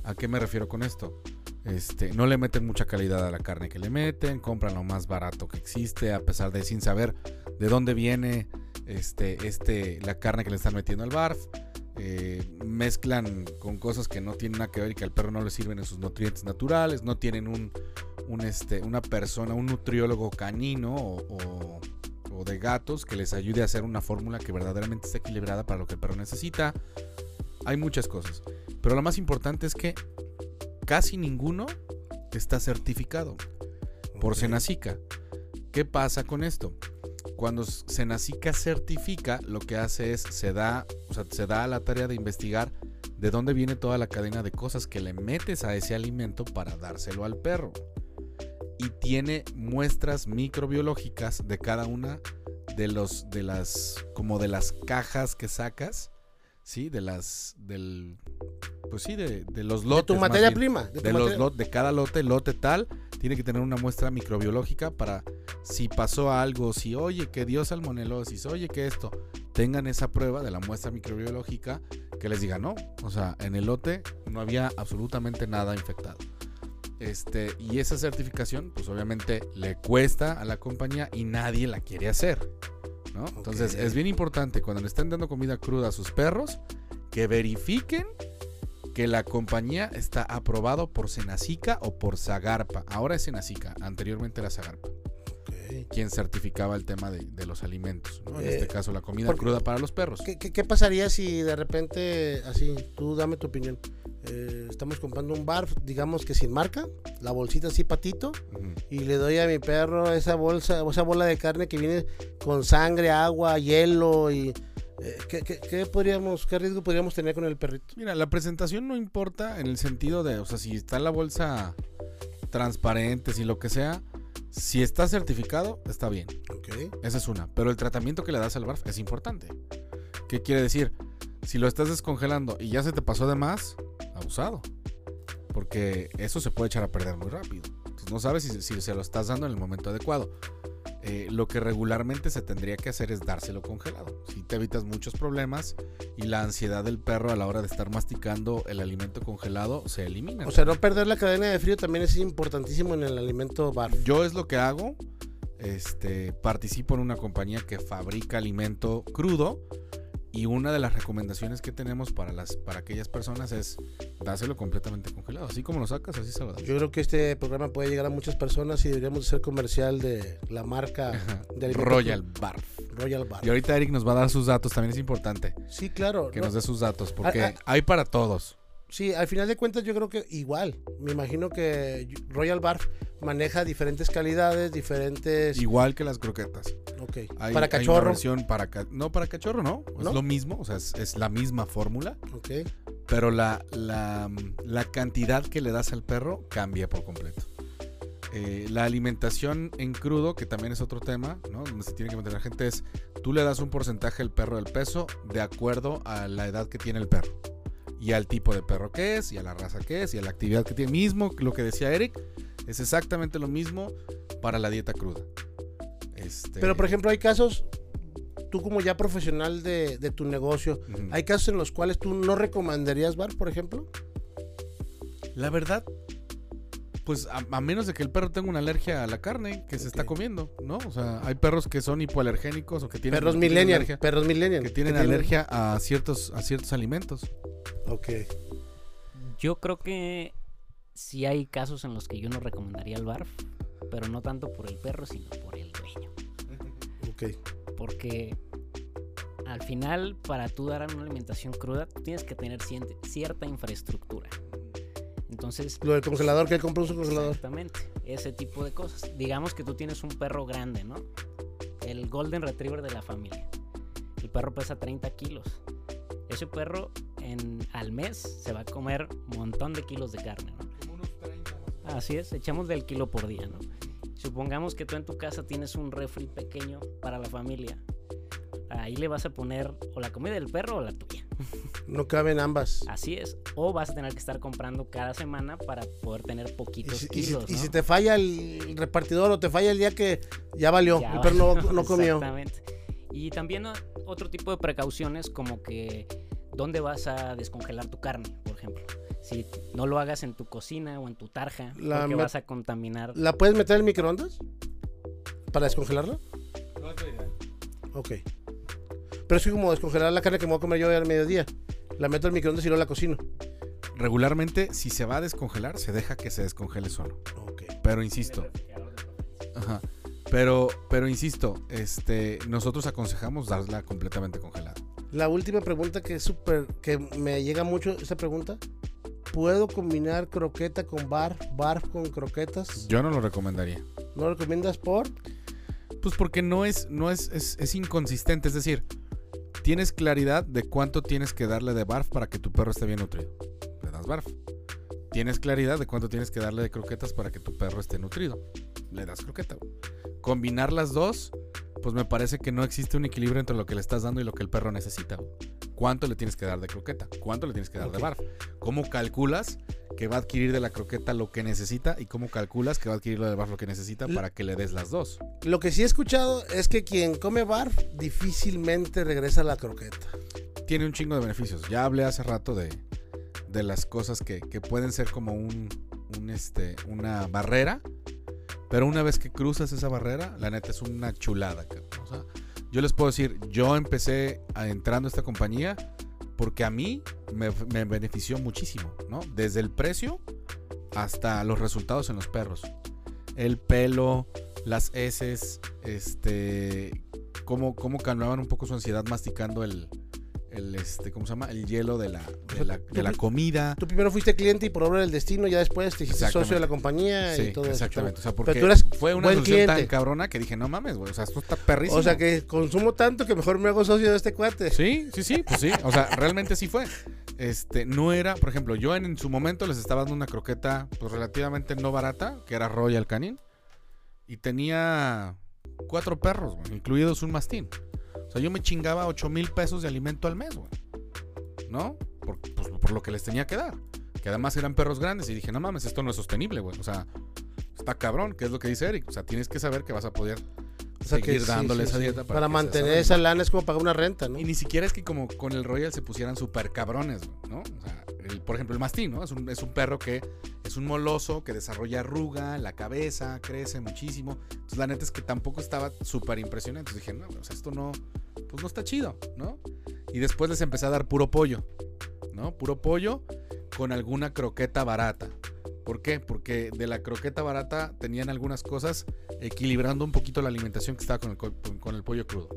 ¿A qué me refiero con esto? Este, no le meten mucha calidad a la carne que le meten, compran lo más barato que existe, a pesar de sin saber de dónde viene este, este, la carne que le están metiendo al barf. Eh, mezclan con cosas que no tienen nada que ver y que al perro no le sirven en sus nutrientes naturales, no tienen un, este, una persona, un nutriólogo canino o de gatos que les ayude a hacer una fórmula que verdaderamente esté equilibrada para lo que el perro necesita. Hay muchas cosas, pero lo más importante es que casi ninguno está certificado por Ok. Senacica. ¿Qué pasa con esto? Cuando Senacica certifica, lo que hace es se da, o sea, se da a la tarea de investigar de dónde viene toda la cadena de cosas que le metes a ese alimento para dárselo al perro. Y tiene muestras microbiológicas de cada una de los de las como de las cajas que sacas, ¿sí? De las del pues sí, de, de los De lotes. tu más materia bien. prima. De, tu de, los materia- lot- de cada lote, lote tal, tiene que tener una muestra microbiológica para si pasó algo, si oye que dio salmonelosis, oye que esto, tengan esa prueba de la muestra microbiológica que les diga no. O sea, en el lote no había absolutamente nada infectado. Este, y esa certificación, pues obviamente le cuesta a la compañía y nadie la quiere hacer. ¿no? Entonces es bien importante cuando le estén dando comida cruda a sus perros que verifiquen que la compañía está aprobado por Senacica o por Zagarpa. Ahora es Senacica, anteriormente era Zagarpa, Ok. quien certificaba el tema de, de los alimentos. ¿no? En Eh, este caso, la comida porque- cruda para los perros. ¿Qué, qué, qué pasaría si de repente, así, tú dame tu opinión? eh, estamos comprando un bar, digamos que sin marca, la bolsita así patito, y le doy a mi perro esa bolsa, esa bola de carne que viene con sangre, agua, hielo y eh, ¿qué, qué- qué podríamos, qué riesgo podríamos tener con el perrito? Mira, la presentación no importa en el sentido de, o sea, si está la bolsa transparente, si lo que sea, si está certificado, está bien. Ok. Esa es una. Pero el tratamiento que le das al barf es importante. ¿Qué quiere decir? Si lo estás descongelando y ya se te pasó de más, abusado. Porque eso se puede echar a perder muy rápido. Entonces no sabes si, si se lo estás dando en el momento adecuado. Eh, lo que regularmente se tendría que hacer es dárselo congelado. Si te evitas muchos problemas y la ansiedad del perro a la hora de estar masticando el alimento congelado se elimina. O sea, no perder la cadena de frío también es importantísimo en el alimento bar. Yo es lo que hago. Este, participo en una compañía que fabrica alimento crudo y una de las recomendaciones que tenemos para las para aquellas personas es dáselo completamente congelado, así como lo sacas, así se lo das. Yo creo que este programa puede llegar a muchas personas y deberíamos ser comercial de la marca de Royal Barf. Royal Bar. Y ahorita Eric nos va a dar sus datos, también es importante Sí, claro. que no, nos dé sus datos porque Ah, ah. hay para todos. Sí, al final de cuentas yo creo que igual. Me imagino que Royal Bar maneja diferentes calidades, diferentes... Igual que las croquetas. Ok. Hay, Para hay una cachorro. versión para ca- no para cachorro, no, es ¿No? lo mismo, o sea, es, es la misma fórmula. Ok. pero la, la, la cantidad que le das al perro cambia por completo. Eh, la alimentación en crudo, que también es otro tema, ¿no? Donde se tiene que mantener la gente, es tú le das un porcentaje al perro del peso de acuerdo a la edad que tiene el perro. Y al tipo de perro que es, y a la raza que es, y a la actividad que tiene. Mismo lo que decía Eric, es exactamente lo mismo para la dieta cruda. Este, Pero por ejemplo hay casos, tú como ya profesional de, de tu negocio, hay casos en los cuales tú no recomendarías bar, por ejemplo. La verdad, pues a, a menos de que el perro tenga una alergia a la carne que se está comiendo, ¿no? O sea, hay perros que son hipoalergénicos o que tienen, Perros millennial, alergia, perros millennial. que tienen alergia a ciertos, a ciertos alimentos. Ok. Yo creo que sí hay casos en los que yo no recomendaría el barf, pero no tanto por el perro, sino por el dueño. Ok. Porque al final, para tú dar una alimentación cruda, tú tienes que tener cierta infraestructura. Entonces, Lo del congelador, que él compró su congelador. Exactamente, ese tipo de cosas. Digamos que tú tienes un perro grande, ¿no? El Golden Retriever de la familia. El perro pesa 30 kilos. Ese perro en, al mes se va a comer un montón de kilos de carne, ¿no? Así es, echamos del kilo por día, ¿no? Supongamos que tú en tu casa tienes un refri pequeño para la familia. Ahí le vas a poner o la comida del perro o la tuya. No caben ambas. Así es. O vas a tener que estar comprando cada semana para poder tener poquitos y si- kilos. y ¿no? si te falla el repartidor o te falla el día que ya valió, Ya el perro no, no comió. Exactamente. Y también otro tipo de precauciones como que dónde vas a descongelar tu carne, por ejemplo. Si no lo hagas en tu cocina o en tu tarja, La porque vas a contaminar. ¿La puedes meter en microondas? ¿Para descongelarla? Ok. Pero es que como descongelar la carne que me voy a comer yo al mediodía. La meto al microondas y luego la cocino. Regularmente, si se va a descongelar, se deja que se descongele solo. Pero insisto, ajá, pero, pero insisto, este, nosotros aconsejamos darla completamente congelada. La última pregunta que es súper, que me llega mucho esa pregunta. ¿Puedo combinar croqueta con bar, bar con croquetas? Yo no lo recomendaría. ¿No lo recomiendas por? Pues porque no es, no es, es, es inconsistente. Es decir, tienes claridad de cuánto tienes que darle de barf para que tu perro esté bien nutrido. Le das barf. Tienes claridad de cuánto tienes que darle de croquetas para que tu perro esté nutrido. Le das croqueta. Combinar las dos, pues me parece que no existe un equilibrio entre lo que le estás dando y lo que el perro necesita. cuánto le tienes que dar de croqueta, cuánto le tienes que dar de barf. ¿Cómo calculas que va a adquirir de la croqueta lo que necesita y cómo calculas que va a adquirir lo del barf lo que necesita para que le des las dos? Lo que sí he escuchado es que quien come barf difícilmente regresa a la croqueta. Tiene un chingo de beneficios. Ya hablé hace rato de, de las cosas que, que pueden ser como un, un, este, una barrera. Pero una vez que cruzas esa barrera, la neta es una chulada. yo les puedo decir, yo empecé entrando a esta compañía porque a mí me, me benefició muchísimo, ¿no? Desde el precio hasta los resultados en los perros. El pelo, las heces, este, cómo, cómo calmaban un poco su ansiedad masticando el, el este, ¿cómo se llama? El hielo de la, de la, de la comida. Tú primero fuiste cliente y por obra del destino, ya después te hiciste socio de la compañía Sí, y todo exactamente. O sea, porque tú eras fue una solución tan cabrona que dije, no mames, güey. O sea, esto está perrísimo. O sea que consumo tanto que mejor me hago socio de este cuate. Sí, sí, sí, pues sí. O sea, realmente sí fue. Este, no era, por ejemplo, yo en, en su momento les estaba dando una croqueta, pues relativamente no barata, que era Royal Canin. Y tenía cuatro perros, güey, incluidos un mastín. O sea, yo me chingaba 8 mil pesos de alimento al mes, güey. ¿No? Por, pues, por lo que les tenía que dar. Que además eran perros grandes. Y dije, no mames, esto no es sostenible, güey. O sea, está cabrón, que es lo que dice Eric. O sea, tienes que saber que vas a poder O sea, seguir que dándole sí, esa sí. dieta Para, sea mantener esa lana es como pagar una renta, ¿no? Y ni siquiera es que como con el Royal se pusieran súper cabrones, ¿no? O sea, el- por ejemplo, el mastín, ¿no? Es un, es un perro que es un moloso, que desarrolla arruga, la cabeza crece muchísimo. Entonces, la neta es que tampoco estaba súper impresionante. Entonces dije, no, o sea, esto no, pues no está chido, ¿no? Y después les empecé a dar puro pollo, ¿no? Puro pollo con alguna croqueta barata. ¿Por qué? Porque de la croqueta barata tenían algunas cosas equilibrando un poquito la alimentación que estaba con el, co- con- el pollo crudo.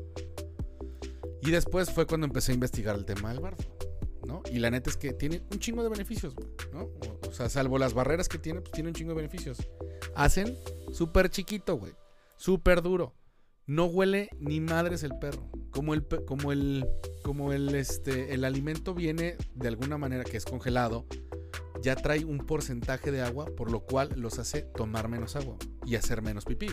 Y después fue cuando empecé a investigar el tema del barfo, ¿no? Y la neta es que tiene un chingo de beneficios, ¿no? O, o sea, salvo las barreras que tiene, pues tiene un chingo de beneficios. Hacen súper chiquito, güey. Súper duro. No huele ni madres el perro. Como el, como el, como el, este, el alimento viene de alguna manera que es congelado, ya trae un porcentaje de agua, por lo cual los hace tomar menos agua y hacer menos pipí.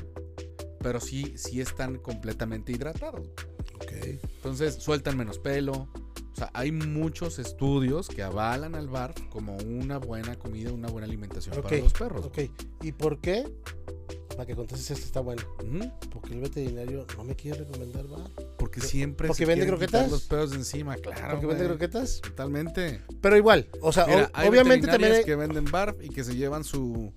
Pero sí, sí están completamente hidratados. Ok. Entonces sueltan menos pelo. O sea, hay muchos estudios que avalan al bar como una buena comida, una buena alimentación para los perros. Ok. ¿Y por qué? Para que contestes esto está bueno. Ujú. Porque el veterinario no me quiere recomendar bar. Porque siempre ¿Porque se vende croquetas? los pedos de encima, claro. Porque vende güey. croquetas. Totalmente. Pero igual, o sea, Mira, o- hay obviamente también hay- que venden barf y que se llevan su,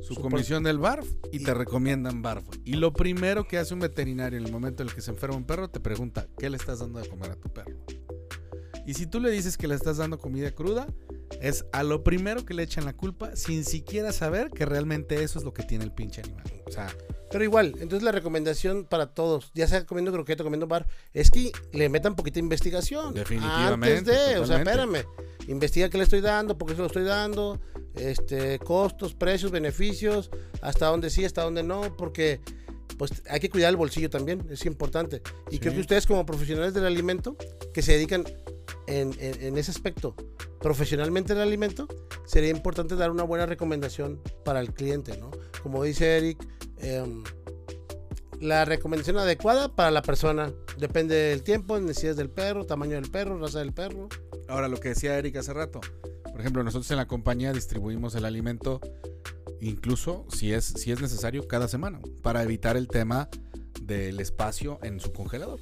su Su comisión del barf y, y- te recomiendan barf. Y lo primero que hace un veterinario en el momento en el que se enferma un perro te pregunta, ¿qué le estás dando de comer a tu perro? Y si tú le dices que le estás dando comida cruda, es a lo primero que le echan la culpa sin siquiera saber que realmente eso es lo que tiene el pinche animal. O sea, Pero igual, entonces la recomendación para todos, ya sea comiendo croqueta, comiendo bar, es que le metan poquita investigación. Definitivamente, Antes de, o sea, espérame. Investiga qué le estoy dando, por qué se lo estoy dando, este, costos, precios, beneficios, hasta dónde sí, hasta dónde no, porque pues hay que cuidar el bolsillo también, es importante. Y Sí. creo que ustedes como profesionales del alimento, que se dedican en, en- en ese aspecto profesionalmente al alimento, sería importante dar una buena recomendación para el cliente, ¿no? Como dice Eric, em, la recomendación adecuada para la persona depende del tiempo, necesidades del perro, tamaño del perro, raza del perro. Ahora, lo que decía Eric hace rato. Por ejemplo, nosotros en la compañía distribuimos el alimento, incluso si es, si es necesario, cada semana, para evitar el tema del espacio en su congelador.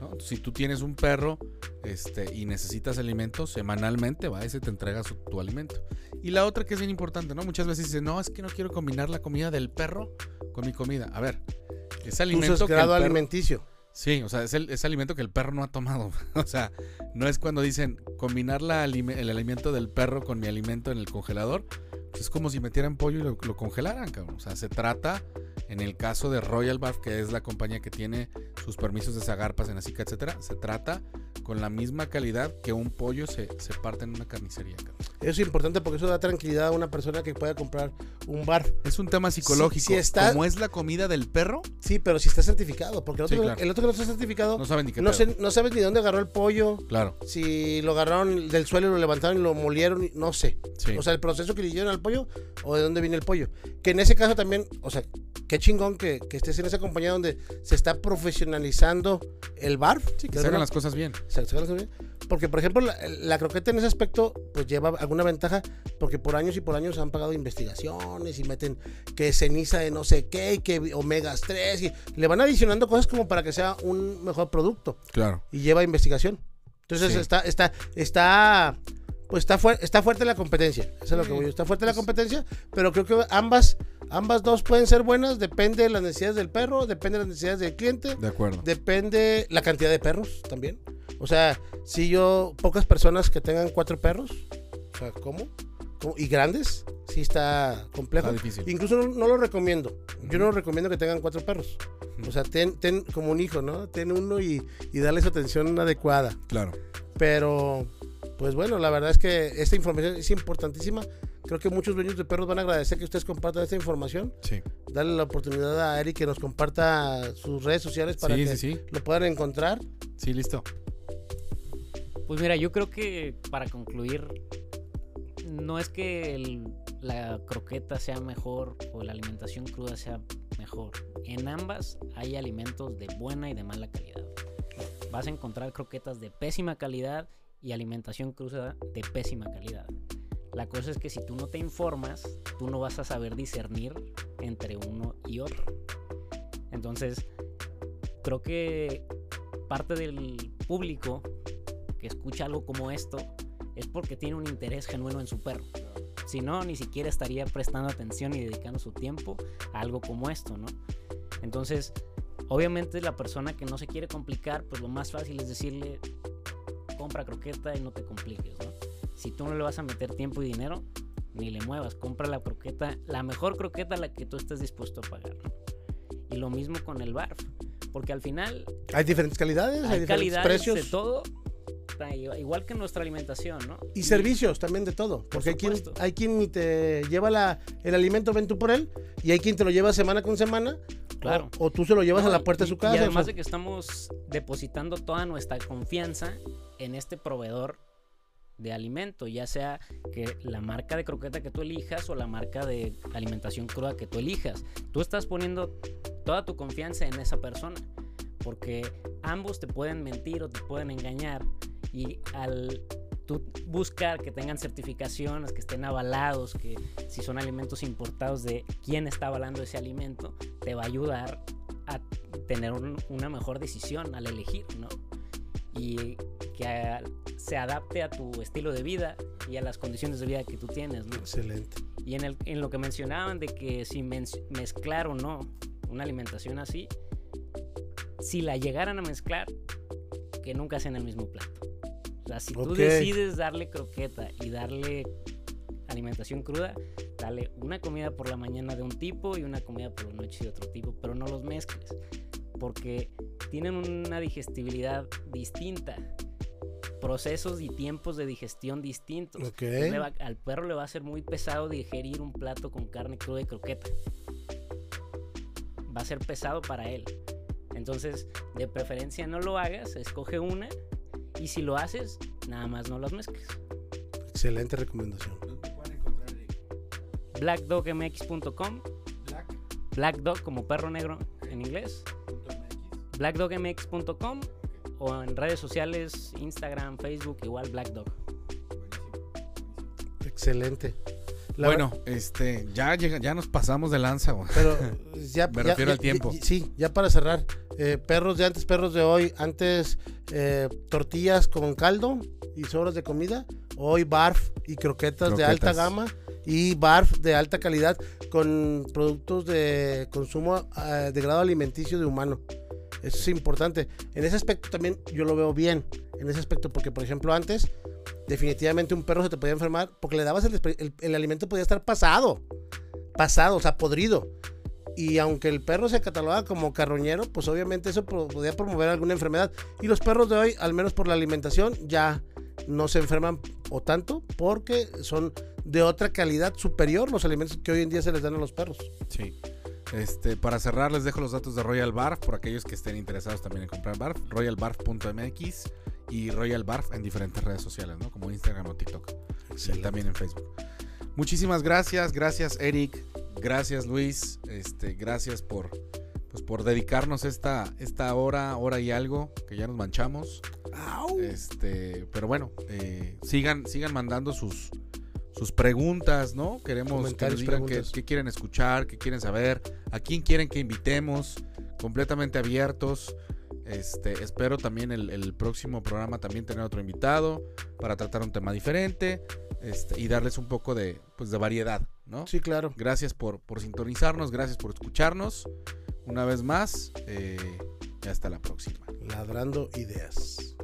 ¿no? Si tú tienes un perro este, y necesitas alimento, semanalmente va y se te entrega su- tu alimento. Y la otra que es bien importante, ¿no? Muchas veces dicen, no, es que no quiero combinar la comida del perro con mi comida. A ver, ese Tú alimento que el grado perro- alimenticio. Sí, o sea, es el es alimento que el perro no ha tomado. O sea, no es cuando dicen combinar la el alimento del perro con mi alimento en el congelador. Pues es como si metieran pollo y lo, lo congelaran, cabrón. O sea, se trata, en el caso de Royal Barf, que es la compañía que tiene sus permisos de Zagarpas, en Asica, etcétera, se trata con la misma calidad que un pollo se, se parte en una carnicería. Eso es importante porque eso da tranquilidad a una persona que pueda comprar un bar. Es un tema psicológico. si está- Como es la comida del perro, Sí, pero si está certificado, porque el Sí, otro, claro. el otro que no está certificado, no no, saben ni qué sé- no sabes ni dónde agarró el pollo, Claro, si lo agarraron del suelo y lo levantaron y lo molieron, no sé. sí. O sea, el proceso que le hicieron al pollo o de dónde viene el pollo. Que en ese caso también, o sea, qué chingón que, que estés en esa compañía donde se está profesionalizando el barf. Sí, que se hagan las cosas bien. se- se hagan las cosas bien. Porque, por ejemplo, la, la croqueta en ese aspecto, pues lleva alguna ventaja, porque por años y por años han pagado investigaciones y meten que ceniza de no sé qué, y que omegas 3, y le van adicionando cosas como para que sea un mejor producto Claro. y lleva investigación. Entonces Sí. está, está, está, pues está, está fuerte la competencia. Eso es lo que voy. Está fuerte la competencia, pero creo que ambas, ambas dos pueden ser buenas. Depende de las necesidades del perro, depende de las necesidades del cliente, De acuerdo. depende la cantidad de perros también. O sea, si yo, pocas personas que tengan cuatro perros, o sea, ¿cómo? ¿Cómo? Y grandes, sí está complejo. Está difícil. Incluso no, no lo recomiendo. Yo no recomiendo que tengan cuatro perros. O sea, ten, ten como un hijo, ¿no? Ten uno y, y darle su atención adecuada. Claro. Pero, pues bueno, la verdad es que esta información es importantísima. Creo que muchos dueños de perros van a agradecer que ustedes compartan esta información. Sí. Darle la oportunidad a Eric que nos comparta sus redes sociales para Sí, que sí, sí. lo puedan encontrar. Sí, listo. Pues mira, yo creo que para concluir, no es que el- la croqueta sea mejor o la alimentación cruda sea mejor. En ambas hay alimentos de buena y de mala calidad. Vas a encontrar croquetas de pésima calidad y alimentación cruda de pésima calidad. La cosa es que si tú no te informas, tú no vas a saber discernir entre uno y otro. Entonces, creo que parte del público que escucha algo como esto es porque tiene un interés genuino en su perro. Si no, ni siquiera estaría prestando atención y dedicando su tiempo a algo como esto, ¿no? Entonces, obviamente la persona que no se quiere complicar, pues lo más fácil es decirle, compra croqueta y no te compliques, ¿no? Si tú no le vas a meter tiempo y dinero, ni le muevas, compra la croqueta, la mejor croqueta a la que tú estés dispuesto a pagar. ¿no? Y lo mismo con el barf, porque al final Hay diferentes calidades, hay, hay diferentes calidades precios. de todo, igual que nuestra alimentación, ¿no? Y servicios también de todo. Porque hay quien, hay quien te lleva la, el alimento, ven tú por él. Y hay quien te lo lleva semana con semana. Claro. O, o tú se lo llevas No, a la puerta y- de su casa. Y además o sea, de que estamos depositando toda nuestra confianza en este proveedor de alimento, ya sea que la marca de croqueta que tú elijas o la marca de alimentación cruda que tú elijas. Tú estás poniendo toda tu confianza en esa persona, porque ambos te pueden mentir o te pueden engañar y al buscar que tengan certificaciones, que estén avalados, que si son alimentos importados de quién está avalando ese alimento, te va a ayudar a tener un- una mejor decisión al elegir, ¿no? Y que a- se adapte a tu estilo de vida y a las condiciones de vida que tú tienes, ¿no? Excelente. Y en, el, en lo que mencionaban de que si mez- mezclar o no una alimentación así, si la llegaran a mezclar, que nunca sea en el mismo plato. O sea, si tú Ok. decides darle croqueta y darle alimentación cruda, dale una comida por la mañana de un tipo y una comida por la noche de otro tipo, pero no los mezcles, porque tienen una digestibilidad distinta, procesos y tiempos de digestión distintos. Ok. Entonces, le va- al perro le va a ser muy pesado digerir un plato con carne cruda y croqueta. Va a ser pesado para él. Entonces, de preferencia no lo hagas, escoge una y si lo haces, nada más no las mezcles. Excelente recomendación. blackdogmx.com blackdog como perro negro en inglés blackdogmx.com o en redes sociales Instagram, Facebook igual blackdog Excelente. La bueno, este, ya llega, ya nos pasamos de lanza, güey. Pero ya, Me ya- refiero ya- al tiempo. ya- sí, ya para cerrar. eh, perros de antes, perros de hoy. Antes eh, tortillas con caldo y sobras de comida. Hoy barf y croquetas, de alta gama. Y barf de alta calidad con productos de consumo eh, de grado alimenticio de humano. Eso es importante. En ese aspecto también yo lo veo bien. En ese aspecto, porque por ejemplo antes, definitivamente un perro se te podía enfermar porque le dabas el, el- el alimento podía estar pasado. Pasado, o sea, podrido. Y aunque el perro se cataloga como carroñero, pues obviamente eso podía promover alguna enfermedad. Y los perros de hoy, al menos por la alimentación, ya no se enferman o tanto porque son de otra calidad superior los alimentos que hoy en día se les dan a los perros. Sí. Este, para cerrar, les dejo los datos de Royal Barf por aquellos que estén interesados también en comprar Barf. Royalbarf.mx y Royal Barf en diferentes redes sociales, ¿no? Como Instagram o TikTok. Y también en Facebook. Muchísimas gracias. Gracias, Eric. Gracias Luis, este, gracias por, pues, por dedicarnos esta, esta hora, hora y algo, que ya nos manchamos. Este, pero bueno, eh, sigan, sigan mandando sus, sus preguntas, ¿no? Queremos que nos digan qué, quieren escuchar, qué quieren saber, a quién quieren que invitemos, completamente abiertos. Este, espero también el, el próximo programa también tener otro invitado para tratar un tema diferente este, y darles un poco de, pues, de variedad, ¿no? Sí, claro. Gracias por, por sintonizarnos, gracias por escucharnos. Una vez más, eh, y hasta la próxima. Ladrando ideas.